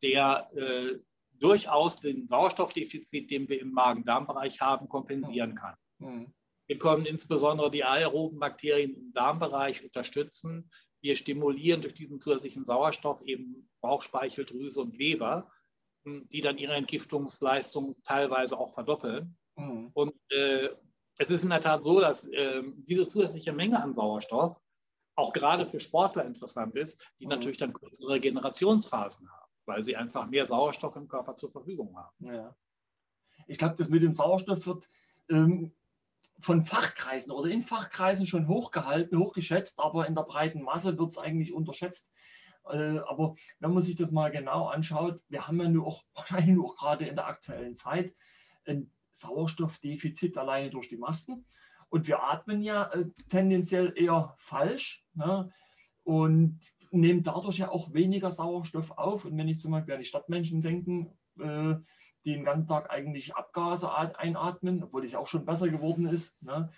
der äh, durchaus den Sauerstoffdefizit, den wir im Magen-Darm-Bereich haben, kompensieren kann. Mhm. Wir können insbesondere die aeroben Bakterien im Darmbereich unterstützen. Wir stimulieren durch diesen zusätzlichen Sauerstoff eben Bauchspeicheldrüse und Leber, hm, die dann ihre Entgiftungsleistung teilweise auch verdoppeln. Mhm. Und äh, es ist in der Tat so, dass äh, diese zusätzliche Menge an Sauerstoff auch gerade für Sportler interessant ist, die mhm. natürlich dann kürzere Regenerationsphasen haben, weil sie einfach mehr Sauerstoff im Körper zur Verfügung haben. Ja. Ich glaube, das mit dem Sauerstoff wird ähm, von Fachkreisen oder in Fachkreisen schon hochgehalten, hochgeschätzt, aber in der breiten Masse wird es eigentlich unterschätzt. Äh, aber wenn man sich das mal genau anschaut, wir haben ja nur auch [LAUGHS] wahrscheinlich nur auch gerade in der aktuellen Zeit ein Sauerstoffdefizit alleine durch die Masken. Und wir atmen ja äh, tendenziell eher falsch ne? und nehmen dadurch ja auch weniger Sauerstoff auf. Und wenn ich zum Beispiel an die Stadtmenschen denke, äh, die den ganzen Tag eigentlich Abgase einatmen, obwohl es ja auch schon besser geworden ist. Ne?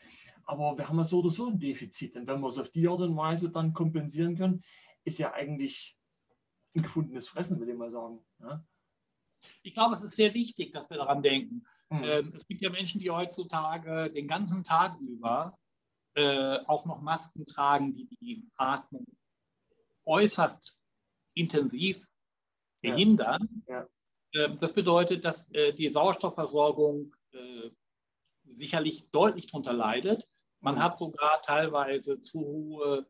Aber wir haben ja so oder so ein Defizit. Und wenn wir es auf die Art und Weise dann kompensieren können, ist ja eigentlich ein gefundenes Fressen, will ich mal sagen. Ne? Ich glaube, es ist sehr wichtig, dass wir daran denken. Mhm. Ähm, es gibt ja Menschen, die heutzutage den ganzen Tag über äh, auch noch Masken tragen, die die Atmung äußerst intensiv behindern. Ja. Ja. Ähm, das bedeutet, dass äh, die Sauerstoffversorgung äh, sicherlich deutlich darunter leidet. Man mhm. hat sogar teilweise zu hohe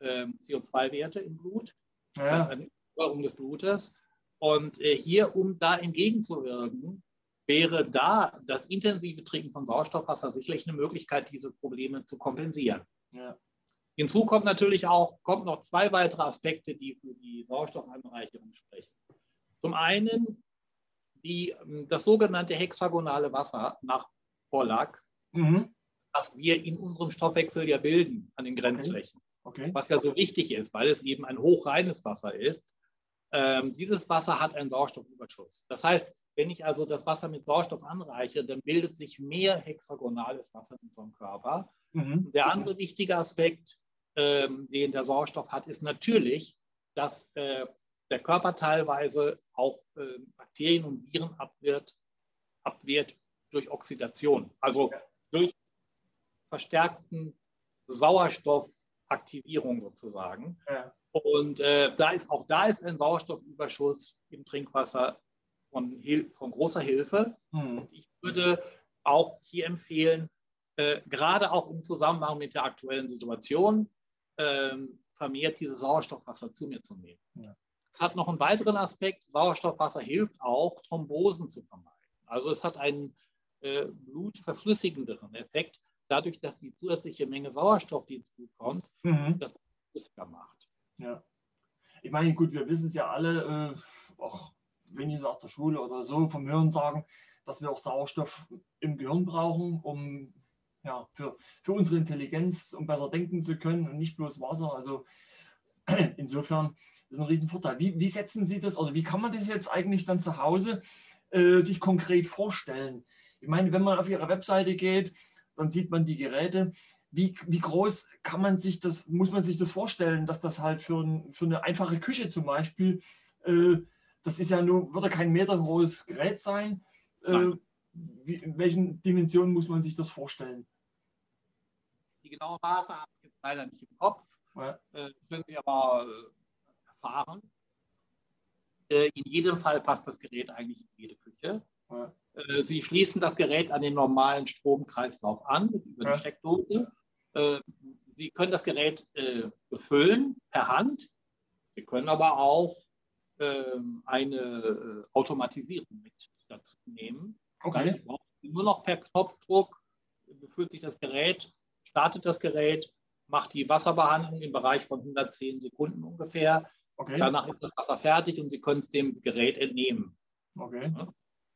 äh, CO2-Werte im Blut, das ja. heißt eine Überwachung des Blutes. Und hier, um da entgegenzuwirken, wäre da das intensive Trinken von Sauerstoffwasser sicherlich eine Möglichkeit, diese Probleme zu kompensieren. Ja. Hinzu kommt natürlich auch kommt noch zwei weitere Aspekte, die für die Sauerstoffanreicherung sprechen. Zum einen die, das sogenannte hexagonale Wasser nach Pollack, mhm. was wir in unserem Stoffwechsel ja bilden an den Grenzflächen. Okay. Okay. Was ja so wichtig ist, weil es eben ein hochreines Wasser ist. Ähm, dieses Wasser hat einen Sauerstoffüberschuss. Das heißt, wenn ich also das Wasser mit Sauerstoff anreiche, dann bildet sich mehr hexagonales Wasser in unserem Körper. Mhm. Der andere wichtige Aspekt, ähm, den der Sauerstoff hat, ist natürlich, dass äh, der Körper teilweise auch äh, Bakterien und Viren abwehrt, abwehrt durch Oxidation, also durch verstärkten Sauerstoffaktivierung sozusagen. Ja. Und äh, da ist, auch da ist ein Sauerstoffüberschuss im Trinkwasser von, von großer Hilfe. Mhm. Und ich würde auch hier empfehlen, äh, gerade auch im Zusammenhang mit der aktuellen Situation, äh, vermehrt dieses Sauerstoffwasser zu mir zu nehmen. Ja. Es hat noch einen weiteren Aspekt. Sauerstoffwasser hilft auch, Thrombosen zu vermeiden. Also es hat einen äh, blutverflüssigenderen Effekt, dadurch, dass die zusätzliche Menge Sauerstoff, die ins Blut kommt, mhm. das flüssiger macht. Ja. Ich meine, gut, wir wissen es ja alle, äh, auch wenn ich es aus der Schule oder so vom Hören sagen, dass wir auch Sauerstoff im Gehirn brauchen, um ja, für, für unsere Intelligenz, um besser denken zu können und nicht bloß Wasser. Also [CLEARS THROAT] insofern ist ein Riesenvorteil. Wie, wie setzen Sie das oder wie kann man das jetzt eigentlich dann zu Hause äh, sich konkret vorstellen? Ich meine, wenn man auf Ihre Webseite geht, dann sieht man die Geräte. Wie, wie groß kann man sich das, muss man sich das vorstellen, dass das halt für, ein, für eine einfache Küche zum Beispiel, äh, das ist ja nur, wird ja kein Meter großes Gerät sein. Äh, wie, in welchen Dimensionen muss man sich das vorstellen? Die genaue Maße habe ich jetzt leider nicht im Kopf. Ja. Äh, können Sie aber äh, erfahren. Äh, in jedem Fall passt das Gerät eigentlich in jede Küche. Ja. Äh, Sie schließen das Gerät an den normalen Stromkreislauf an über ja. die Steckdose. Äh, Sie können das Gerät befüllen per Hand. Sie können aber auch eine Automatisierung mit dazu nehmen. Okay. Nur noch per Knopfdruck befüllt sich das Gerät, startet das Gerät, macht die Wasserbehandlung im Bereich von 110 Sekunden ungefähr. Okay. Danach ist das Wasser fertig und Sie können es dem Gerät entnehmen. Okay.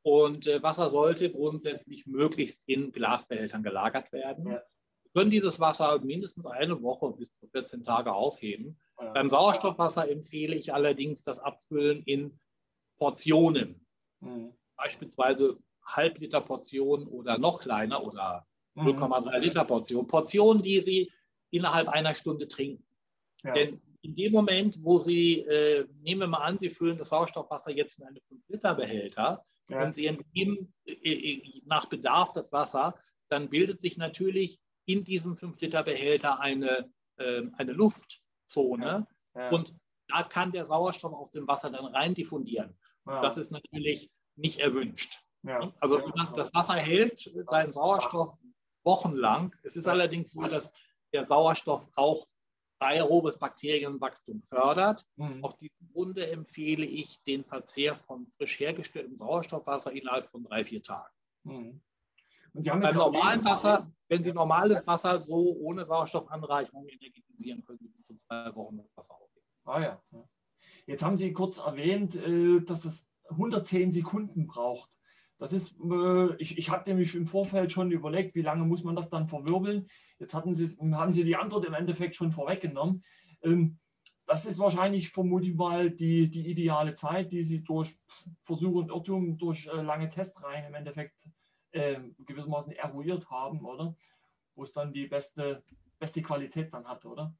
Und äh, Wasser sollte grundsätzlich möglichst in Glasbehältern gelagert werden. Ja. Können dieses Wasser mindestens eine Woche bis zu 14 Tage aufheben. Ja. Beim Sauerstoffwasser empfehle ich allerdings das Abfüllen in Portionen. Mhm. Beispielsweise Halbliter Portionen oder noch kleiner oder 0,3 mhm. Liter Portionen. Portionen, die Sie innerhalb einer Stunde trinken. Ja. Denn in dem Moment, wo Sie, äh, nehmen wir mal an, Sie füllen das Sauerstoffwasser jetzt in einen 5-Liter-Behälter, ja. und Sie entnehmen äh, äh, nach Bedarf das Wasser, dann bildet sich natürlich in diesem 5-Liter-Behälter eine, äh, eine Luftzone. Ja. Und da kann der Sauerstoff aus dem Wasser dann rein diffundieren. Das ist natürlich nicht erwünscht. Also das Wasser hält seinen Sauerstoff wochenlang. Es ist allerdings so, dass der Sauerstoff auch aerobes Bakterienwachstum fördert. Mhm. Aus diesem Grunde empfehle ich den Verzehr von frisch hergestelltem Sauerstoffwasser innerhalb von drei, vier Tagen. Mhm. Beim normalen Wasser, wenn Sie normales Wasser so ohne Sauerstoffanreicherung energetisieren, können Sie bis zu zwei Wochen das Wasser aufnehmen. Ah ja. Jetzt haben Sie kurz erwähnt, äh, dass es 110 Sekunden braucht. Das ist, äh, ich, ich habe nämlich im Vorfeld schon überlegt, wie lange muss man das dann verwirbeln. Jetzt hatten Sie, haben Sie die Antwort im Endeffekt schon vorweggenommen. Ähm, das ist wahrscheinlich vermutlich mal die, die ideale Zeit, die Sie durch Versuche und Irrtum, durch äh, lange Testreihen im Endeffekt äh, gewissermaßen eruiert haben, oder? Wo es dann die beste, beste Qualität dann hat, oder?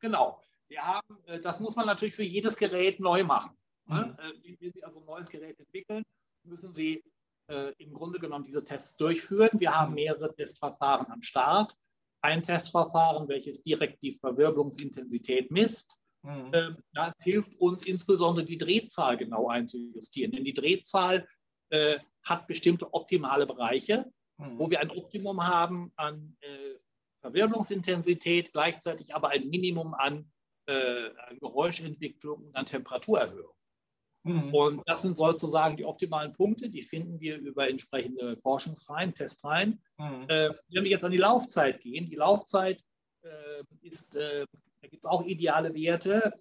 Genau. Wir haben, äh, das muss man natürlich für jedes Gerät neu machen. Ne? Mhm. Wenn Sie also ein neues Gerät entwickeln, müssen Sie äh, im Grunde genommen diese Tests durchführen. Wir haben mehrere Testverfahren am Start. Ein Testverfahren, welches direkt die Verwirbelungsintensität misst. Mhm. Äh, das hilft uns insbesondere die Drehzahl genau einzujustieren. Denn die Drehzahl äh, hat bestimmte optimale Bereiche, mhm. wo wir ein Optimum haben an äh, Verwirbelungsintensität, gleichzeitig aber ein Minimum an, äh, an Geräuschentwicklung und an Temperaturerhöhung. Mhm. Und das sind sozusagen die optimalen Punkte, die finden wir über entsprechende Forschungsreihen, Testreihen. Mhm. Äh, wenn wir jetzt an die Laufzeit gehen, die Laufzeit äh, ist, äh, da gibt es auch ideale Werte.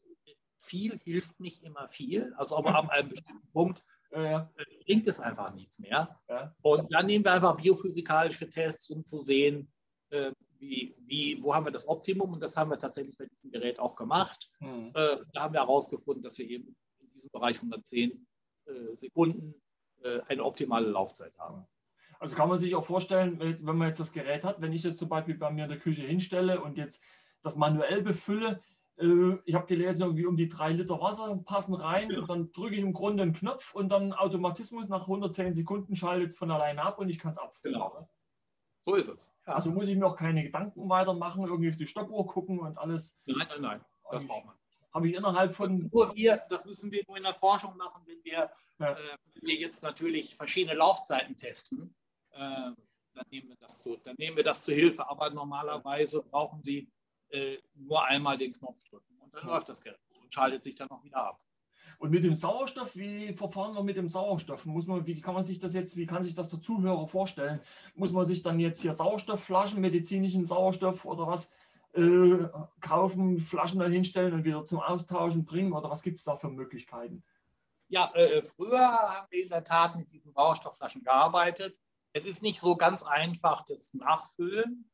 Viel hilft nicht immer viel, also aber ab einem bestimmten Punkt ja. Äh, bringt es einfach nichts mehr. Ja. Und dann nehmen wir einfach biophysikalische Tests, um zu sehen, äh, wie, wie, wo haben wir das Optimum. Und das haben wir tatsächlich bei diesem Gerät auch gemacht. Mhm. Äh, da haben wir herausgefunden, dass wir eben in diesem Bereich 110 Sekunden eine optimale Laufzeit haben. Also kann man sich auch vorstellen, wenn man jetzt das Gerät hat, wenn ich jetzt zum Beispiel bei mir in der Küche hinstelle und jetzt das manuell befülle, äh, ich habe gelesen, irgendwie um die drei Liter Wasser passen rein ja. und dann drücke ich im Grunde einen Knopf und dann Automatismus nach 110 Sekunden schaltet es von alleine ab und ich kann es abfüllen. Genau. So ist es. Ja. Also muss ich mir auch keine Gedanken weitermachen, irgendwie auf die Stoppuhr gucken und alles. Nein, nein, nein. Das braucht man. Habe ich innerhalb von. Nur wir, das müssen wir nur in der Forschung machen, wenn wir, ja. äh, wenn wir jetzt natürlich verschiedene Laufzeiten testen. Äh, dann, nehmen wir das zu, dann nehmen wir das zur Hilfe. Aber normalerweise brauchen Sie äh, nur einmal den Knopf drücken und dann ja. läuft das Gerät und schaltet sich dann auch wieder ab. Und mit dem Sauerstoff, wie verfahren wir mit dem Sauerstoff? Muss man, wie kann man sich das jetzt, wie kann sich das der Zuhörer vorstellen? Muss man sich dann jetzt hier Sauerstoffflaschen, medizinischen Sauerstoff oder was äh, kaufen, Flaschen dann hinstellen und wieder zum Austauschen bringen? Oder was gibt es da für Möglichkeiten? Ja, äh, früher haben wir in der Tat mit diesen Sauerstoffflaschen gearbeitet. Es ist nicht so ganz einfach, das Nachfüllen.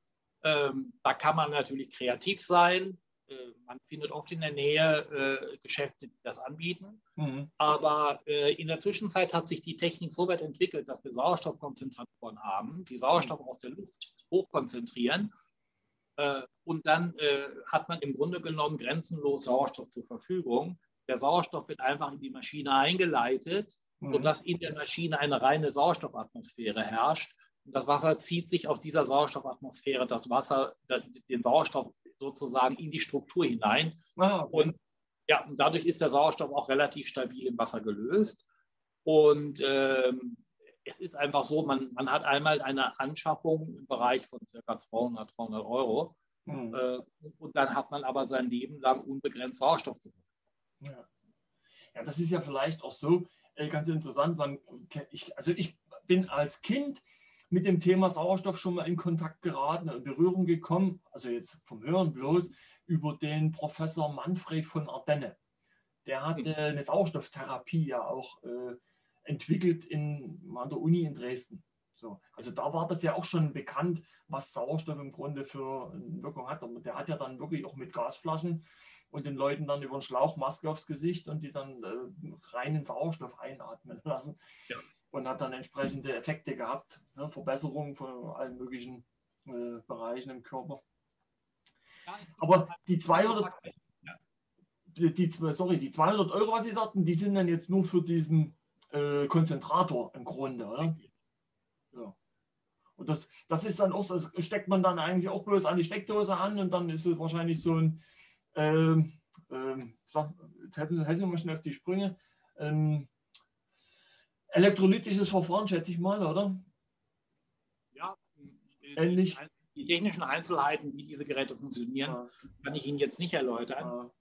Ähm, da kann man natürlich kreativ sein. Äh, man findet oft in der Nähe äh, Geschäfte, die das anbieten. Mhm. Aber äh, in der Zwischenzeit hat sich die Technik so weit entwickelt, dass wir Sauerstoffkonzentratoren haben, die Sauerstoff aus der Luft hochkonzentrieren. Äh, und dann äh, hat man im Grunde genommen grenzenlos Sauerstoff zur Verfügung. Der Sauerstoff wird einfach in die Maschine eingeleitet, mhm. sodass in der Maschine eine reine Sauerstoffatmosphäre herrscht das Wasser zieht sich aus dieser Sauerstoffatmosphäre das Wasser, den Sauerstoff sozusagen in die Struktur hinein. Ah, okay. Und ja, dadurch ist der Sauerstoff auch relativ stabil im Wasser gelöst. Und ähm, es ist einfach so, man, man hat einmal eine Anschaffung im Bereich von ca. 200, 300 Euro. Mhm. Äh, und dann hat man aber sein Leben lang unbegrenzt Sauerstoff zu ja. ja, das ist ja vielleicht auch so äh, ganz interessant. Man, ich, also ich bin als Kind mit dem Thema Sauerstoff schon mal in Kontakt geraten, in Berührung gekommen, also jetzt vom Hören bloß, über den Professor Manfred von Ardenne. Der hat äh, eine Sauerstofftherapie ja auch äh, entwickelt in, an der Uni in Dresden. So, also da war das ja auch schon bekannt, was Sauerstoff im Grunde für eine Wirkung hat. Aber der hat ja dann wirklich auch mit Gasflaschen und den Leuten dann über einen Schlauch Maske aufs Gesicht und die dann äh, reinen Sauerstoff einatmen [LAUGHS] lassen. Ja und hat dann entsprechende Effekte gehabt, ne, Verbesserungen von allen möglichen äh, Bereichen im Körper. Aber die 200, die, die, sorry, die 200 Euro, was Sie sagten, die sind dann jetzt nur für diesen äh, Konzentrator im Grunde, oder? Ja. Und das, das ist dann auch, das steckt man dann eigentlich auch bloß an die Steckdose an und dann ist es wahrscheinlich so ein, ähm, ähm, sag, jetzt helfen, helfen wir mal schnell auf die Sprünge, ähm, elektrolytisches Verfahren, schätze ich mal, oder? Ja, ähnlich. Die technischen Einzelheiten, wie diese Geräte funktionieren, ja. kann ich Ihnen jetzt nicht erläutern. Ja.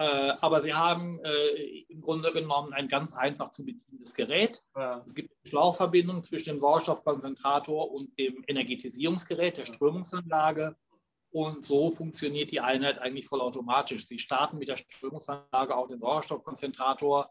Äh, aber Sie haben äh, im Grunde genommen ein ganz einfach zu bedienendes Gerät. Ja. Es gibt eine Schlauchverbindung zwischen dem Sauerstoffkonzentrator und dem Energetisierungsgerät, der Strömungsanlage. Und so funktioniert die Einheit eigentlich vollautomatisch. Sie starten mit der Strömungsanlage auf den Sauerstoffkonzentrator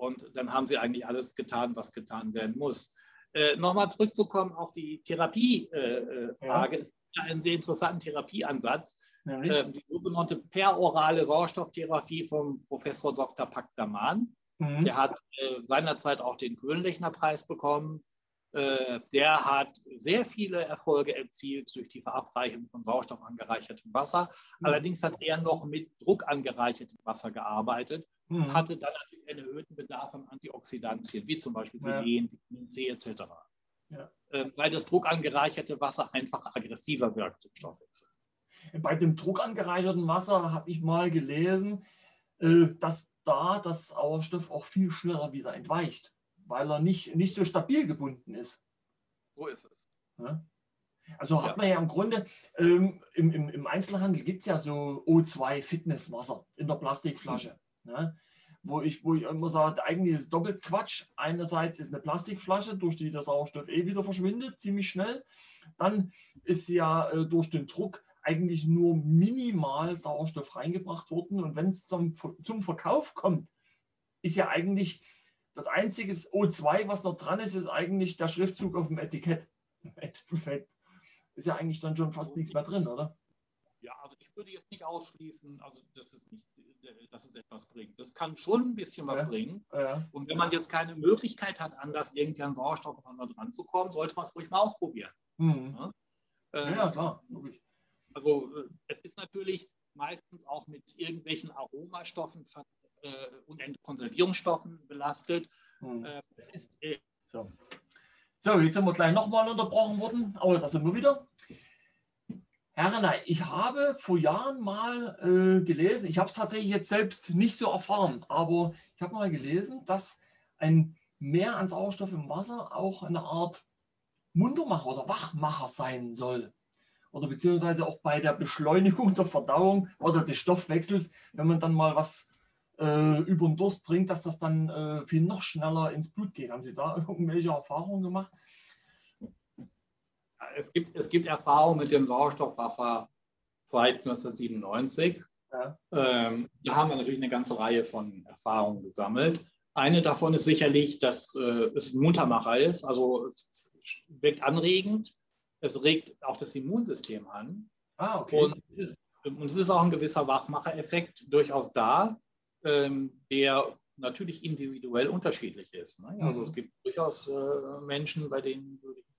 und dann haben sie eigentlich alles getan, was getan werden muss. Äh, Nochmal zurückzukommen auf die Therapiefrage. Äh, ja. Es gibt einen sehr interessanten Therapieansatz. Ja, äh, die sogenannte perorale Sauerstofftherapie vom Professor Dr. Pakdaman. Mhm. Der hat äh, seinerzeit auch den Grönlechner-Preis bekommen. Äh, der hat sehr viele Erfolge erzielt durch die Verabreichung von Sauerstoff angereichertem Wasser. Mhm. Allerdings hat er noch mit Druck angereichertem Wasser gearbeitet mhm. hatte dann natürlich einen erhöhten Bedarf an Antioxidantien, wie zum Beispiel Selen, Vitamin C etc. ja. äh, weil das druckangereicherte Wasser einfach aggressiver wirkt im Stoffwechsel. Bei dem druckangereicherten Wasser habe ich mal gelesen, äh, dass da das Sauerstoff auch viel schneller wieder entweicht, weil er nicht, nicht so stabil gebunden ist. So ist es. Ja? Also hat man ja im Grunde, ähm, im, im, im, Einzelhandel gibt es ja so O2-Fitnesswasser in der Plastikflasche. Ne? Wo, ich, wo ich immer sage, eigentlich ist es doppelt Quatsch. Einerseits ist eine Plastikflasche, durch die der Sauerstoff eh wieder verschwindet, ziemlich schnell. Dann ist ja äh, durch den Druck eigentlich nur minimal Sauerstoff reingebracht worden. Und wenn es zum, zum Verkauf kommt, ist ja eigentlich das einzige O2, was noch dran ist, ist eigentlich der Schriftzug auf dem Etikett. [LAUGHS] Im ist ja eigentlich dann schon fast nichts mehr drin, oder? Ja, also ich würde jetzt nicht ausschließen, also dass es nicht, dass es etwas bringt. Das kann schon ein bisschen was ja. bringen. Ja. Und wenn man jetzt keine Möglichkeit hat, anders irgendwie an Sauerstoff dran zu kommen, sollte man es ruhig mal ausprobieren. Mhm. Ja? Äh, ja, klar, logisch. Also äh, es ist natürlich meistens auch mit irgendwelchen Aromastoffen äh, und Konservierungsstoffen belastet. Mhm. Äh, ist, äh, so. so. jetzt sind wir gleich nochmal unterbrochen worden, aber da sind wir wieder. Herr Renay, ich habe vor Jahren mal äh, gelesen, ich habe es tatsächlich jetzt selbst nicht so erfahren, aber ich habe mal gelesen, dass ein Mehr an Sauerstoff im Wasser auch eine Art Muntermacher oder Wachmacher sein soll oder beziehungsweise auch bei der Beschleunigung [LAUGHS] der Verdauung oder des Stoffwechsels, wenn man dann mal was äh, über den Durst trinkt, dass das dann äh, viel noch schneller ins Blut geht. Haben Sie da [LAUGHS] irgendwelche Erfahrungen gemacht? Es gibt, es gibt Erfahrungen mit dem Sauerstoffwasser seit 1997. Ja. Ähm, da haben wir natürlich eine ganze Reihe von Erfahrungen gesammelt. Eine davon ist sicherlich, dass äh, es ein Muntermacher ist, also es wirkt anregend es regt auch das Immunsystem an. Ah, okay. Und es ist, und es ist auch ein gewisser Wachmacher-Effekt durchaus da, ähm, der natürlich individuell unterschiedlich ist. Ne? Also mhm. es gibt durchaus äh, Menschen, bei denen würde ich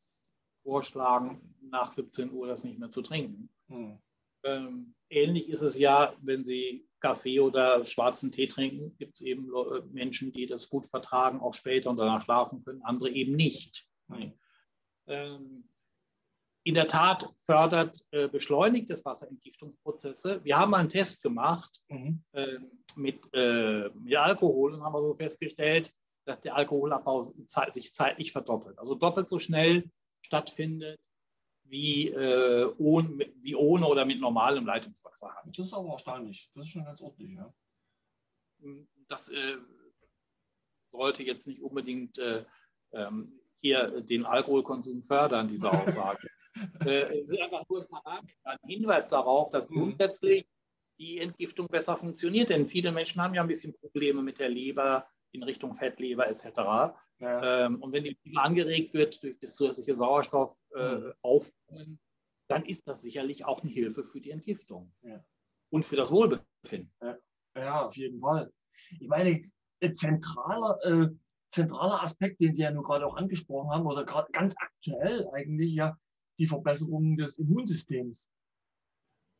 vorschlagen, nach 17 Uhr das nicht mehr zu trinken. Mhm. Ähm, ähnlich ist es ja, wenn Sie Kaffee oder schwarzen Tee trinken, gibt es eben Menschen, die das gut vertragen, auch später und danach schlafen können, andere eben nicht. Mhm. Ähm, in der Tat fördert äh, beschleunigtes Wasserentgiftungsprozesse. Wir haben einen Test gemacht mhm. äh, mit, äh, mit, Alkohol und haben so festgestellt, dass der Alkoholabbau sich zeitlich verdoppelt. Also doppelt so schnell stattfindet wie, äh, ohne, wie ohne oder mit normalem Leitungswasser. Das ist aber erstaunlich. Das ist schon ganz ordentlich, ja. Das äh, sollte jetzt nicht unbedingt äh, ähm, hier den Alkoholkonsum fördern, diese [LAUGHS] Aussage. äh, es ist einfach nur ein Parameter, ein Hinweis darauf, dass mhm. grundsätzlich die Entgiftung besser funktioniert. Denn viele Menschen haben ja ein bisschen Probleme mit der Leber in Richtung Fettleber etc. Ja. Ähm, und wenn die Leber angeregt wird durch das zusätzliche Sauerstoff äh, mhm. dann ist das sicherlich auch eine Hilfe für die Entgiftung ja. und für das Wohlbefinden. Ja. ja, auf jeden Fall. Ich meine, ein zentraler, äh, zentraler Aspekt, den Sie ja nur gerade auch angesprochen haben, oder gerade ganz aktuell eigentlich ja, die Verbesserung des Immunsystems.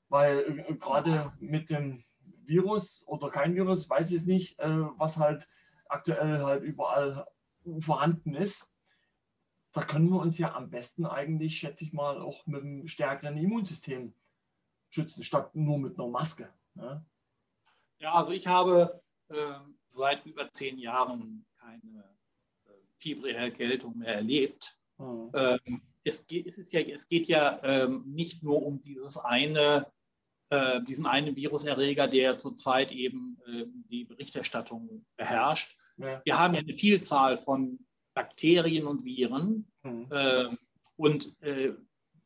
Weil äh, gerade mit dem Virus oder kein Virus, weiß ich es nicht, äh, was halt aktuell halt überall vorhanden ist. Da können wir uns ja am besten eigentlich, schätze ich mal, auch mit einem stärkeren Immunsystem schützen, statt nur mit einer Maske. Ne? Ja, also ich habe äh, seit über zehn Jahren keine äh, fiebrige Erkältung mehr erlebt. Mhm. Ähm, es geht, es ist ja, es geht ja ähm, nicht nur um dieses eine, äh, diesen einen Viruserreger, der zurzeit eben äh, die Berichterstattung beherrscht. Ja. Wir haben ja eine Vielzahl von Bakterien und Viren. Mhm. Äh, und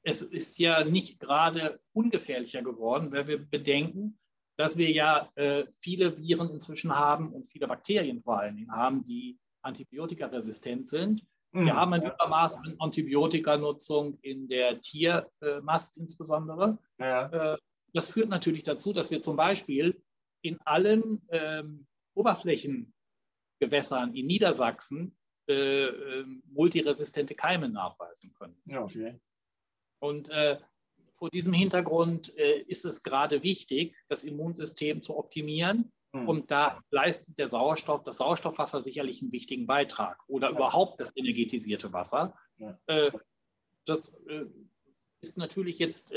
es ist ja nicht gerade ungefährlicher geworden, weil wir bedenken, dass wir ja äh, viele Viren inzwischen haben und viele Bakterien vor allen Dingen haben, die antibiotikaresistent sind. Wir hm. haben ein Übermaß an Antibiotika-Nutzung in der Tiermast insbesondere. Ja. Äh, das führt natürlich dazu, dass wir zum Beispiel in allen ähm, Oberflächengewässern in Niedersachsen äh, äh, multiresistente Keime nachweisen können. Ja, okay. Und äh, vor diesem Hintergrund äh, ist es gerade wichtig, das Immunsystem zu optimieren hm. Und da leistet der Sauerstoff, das Sauerstoffwasser sicherlich einen wichtigen Beitrag oder überhaupt das energetisierte Wasser. Ja. Äh, das äh, ist natürlich jetzt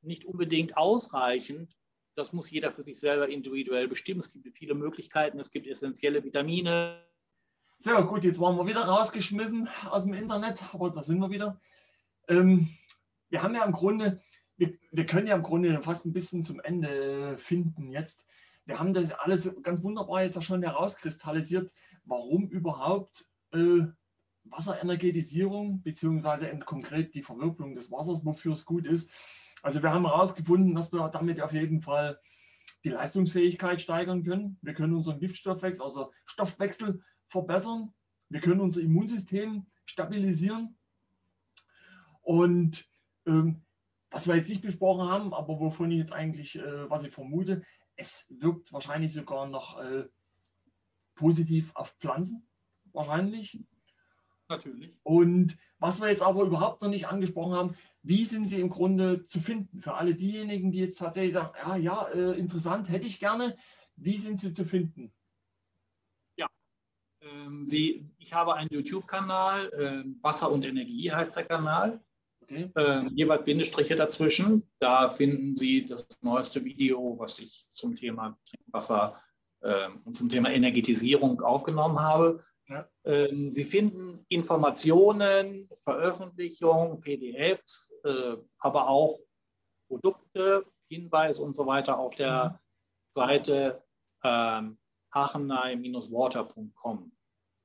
nicht unbedingt ausreichend. Das muss jeder für sich selber individuell bestimmen. Es gibt viele Möglichkeiten. Es gibt essentielle Vitamine. So, gut, jetzt waren wir wieder rausgeschmissen aus dem Internet, aber da sind wir wieder. Ähm, wir haben ja im Grunde, wir, wir, können ja im Grunde fast ein bisschen zum Ende finden jetzt. Wir haben das alles ganz wunderbar jetzt auch schon herauskristallisiert, warum überhaupt äh, Wasserenergetisierung beziehungsweise konkret die Verwirbelung des Wassers, wofür es gut ist. Also wir haben herausgefunden, dass wir damit auf jeden Fall die Leistungsfähigkeit steigern können. Wir können unseren Giftstoffwechsel, also Stoffwechsel verbessern. Wir können unser Immunsystem stabilisieren. Und ähm, was wir jetzt nicht besprochen haben, aber wovon ich jetzt eigentlich, äh, was ich vermute, es wirkt wahrscheinlich sogar noch äh, positiv auf Pflanzen. Wahrscheinlich. Natürlich. Und was wir jetzt aber überhaupt noch nicht angesprochen haben, wie sind sie im Grunde zu finden? Für alle diejenigen, die jetzt tatsächlich sagen, ja, ja, äh, interessant, hätte ich gerne. Wie sind sie zu finden? Ja, ähm, sie, ich habe einen YouTube-Kanal, äh, Wasser und Energie heißt der Kanal. Okay. Äh, jeweils Bindestriche dazwischen. Da finden Sie das neueste Video, was ich zum Thema Trinkwasser ähm, und zum Thema Energetisierung aufgenommen habe. Ja. Ähm, Sie finden Informationen, Veröffentlichungen, PDFs, äh, aber auch Produkte, Hinweise und so weiter auf der mhm. Seite ähm, hachenei-water.com.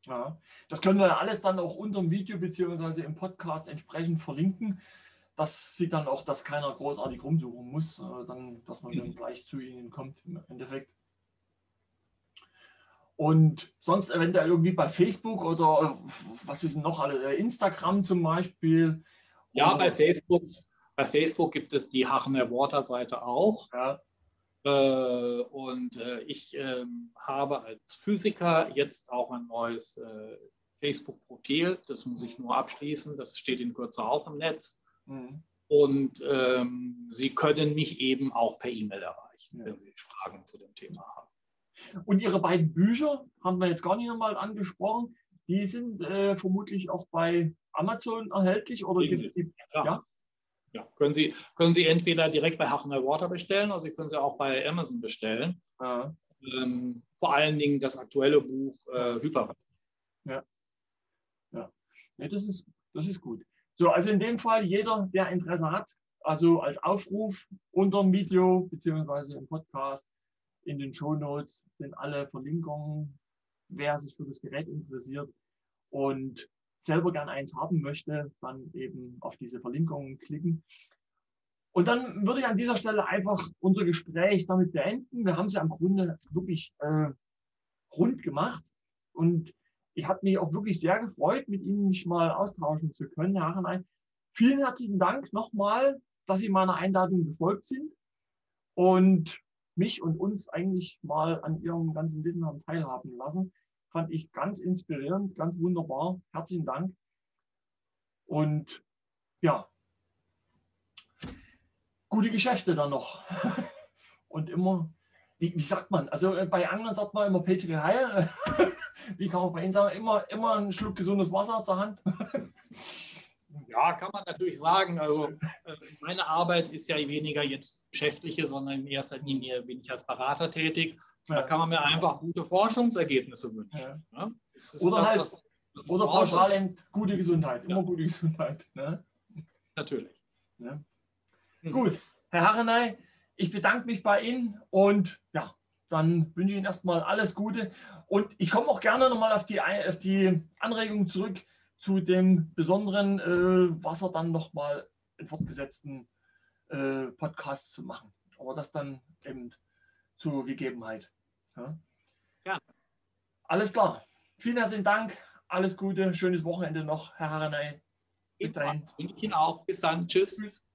Ja, das können wir alles dann auch unter dem Video bzw. im Podcast entsprechend verlinken. Das sieht dann auch, dass keiner großartig rumsuchen muss, äh, dann, dass man dann mhm. gleich zu Ihnen kommt im Endeffekt. Und sonst eventuell irgendwie bei Facebook oder äh, was ist noch alle? Äh, Instagram zum Beispiel. Ja, bei Facebook, bei Facebook gibt es die Hachener Water-Seite auch. Ja. Äh, und äh, ich äh, habe als Physiker jetzt auch ein neues Facebook-Profil. Das muss ich nur abschließen. Das steht in Kürze auch im Netz. Mhm. Und ähm, Sie können mich eben auch per E-Mail erreichen, ja. wenn Sie Fragen zu dem Thema haben. Und Ihre beiden Bücher haben wir jetzt gar nicht nochmal angesprochen. Die sind äh, vermutlich auch bei Amazon erhältlich oder gibt es die? Ja. ja. Ja, können Sie, können Sie entweder direkt bei Hachner Water bestellen oder Sie können sie auch bei Amazon bestellen. Ja. Ähm, vor allen Dingen das aktuelle Buch äh, Hyperwasser. Ja. Ja. ja das, ist, das ist gut. So, also in dem Fall, jeder, der Interesse hat, also als Aufruf unter dem Video beziehungsweise im Podcast, in den Show Notes sind alle Verlinkungen, wer sich für das Gerät interessiert und selber gern eins haben möchte, dann eben auf diese Verlinkungen klicken. Und dann würde ich an dieser Stelle einfach unser Gespräch damit beenden. Wir haben es ja im Grunde wirklich äh, rund gemacht und ich habe mich auch wirklich sehr gefreut, mit Ihnen mich mal austauschen zu können, Herr Hachenay. Vielen herzlichen Dank nochmal, dass Sie meiner Einladung gefolgt sind und mich und uns eigentlich mal an Ihrem ganzen Wissen haben teilhaben lassen. Fand ich ganz inspirierend, ganz wunderbar. Herzlichen Dank. Und ja, gute Geschäfte dann noch. [LAUGHS] Und immer, wie, wie sagt man, also äh, bei anderen sagt man immer Petri Heil. [LAUGHS] Wie kann man bei Ihnen sagen, immer, immer ein Schluck gesundes Wasser zur Hand? [LAUGHS] Ja, kann man natürlich sagen. Also äh, meine Arbeit ist ja weniger jetzt geschäftliche, sondern in erster Linie bin ich als Berater tätig. Da kann man mir einfach gute Forschungsergebnisse wünschen. Ja. Ne? Oder das, halt, was, was oder pauschal eben gute Gesundheit, immer ja. gute Gesundheit. Ne? Natürlich. Ne? Hm. Gut, Herr Harrenay, ich bedanke mich bei Ihnen und ja, dann wünsche ich Ihnen erstmal alles Gute. Und ich komme auch gerne nochmal auf die, auf die Anregung zurück, zu dem besonderen, äh, was er dann nochmal in fortgesetzten äh, Podcast zu machen. Aber das dann eben zur Gegebenheit. Ja. ja. Alles klar. Vielen herzlichen Dank. Alles Gute. Schönes Wochenende noch, Herr Haranay. Bis dahin. Wünsche ich Ihnen auch. Bis dann. Tschüss. Tschüss.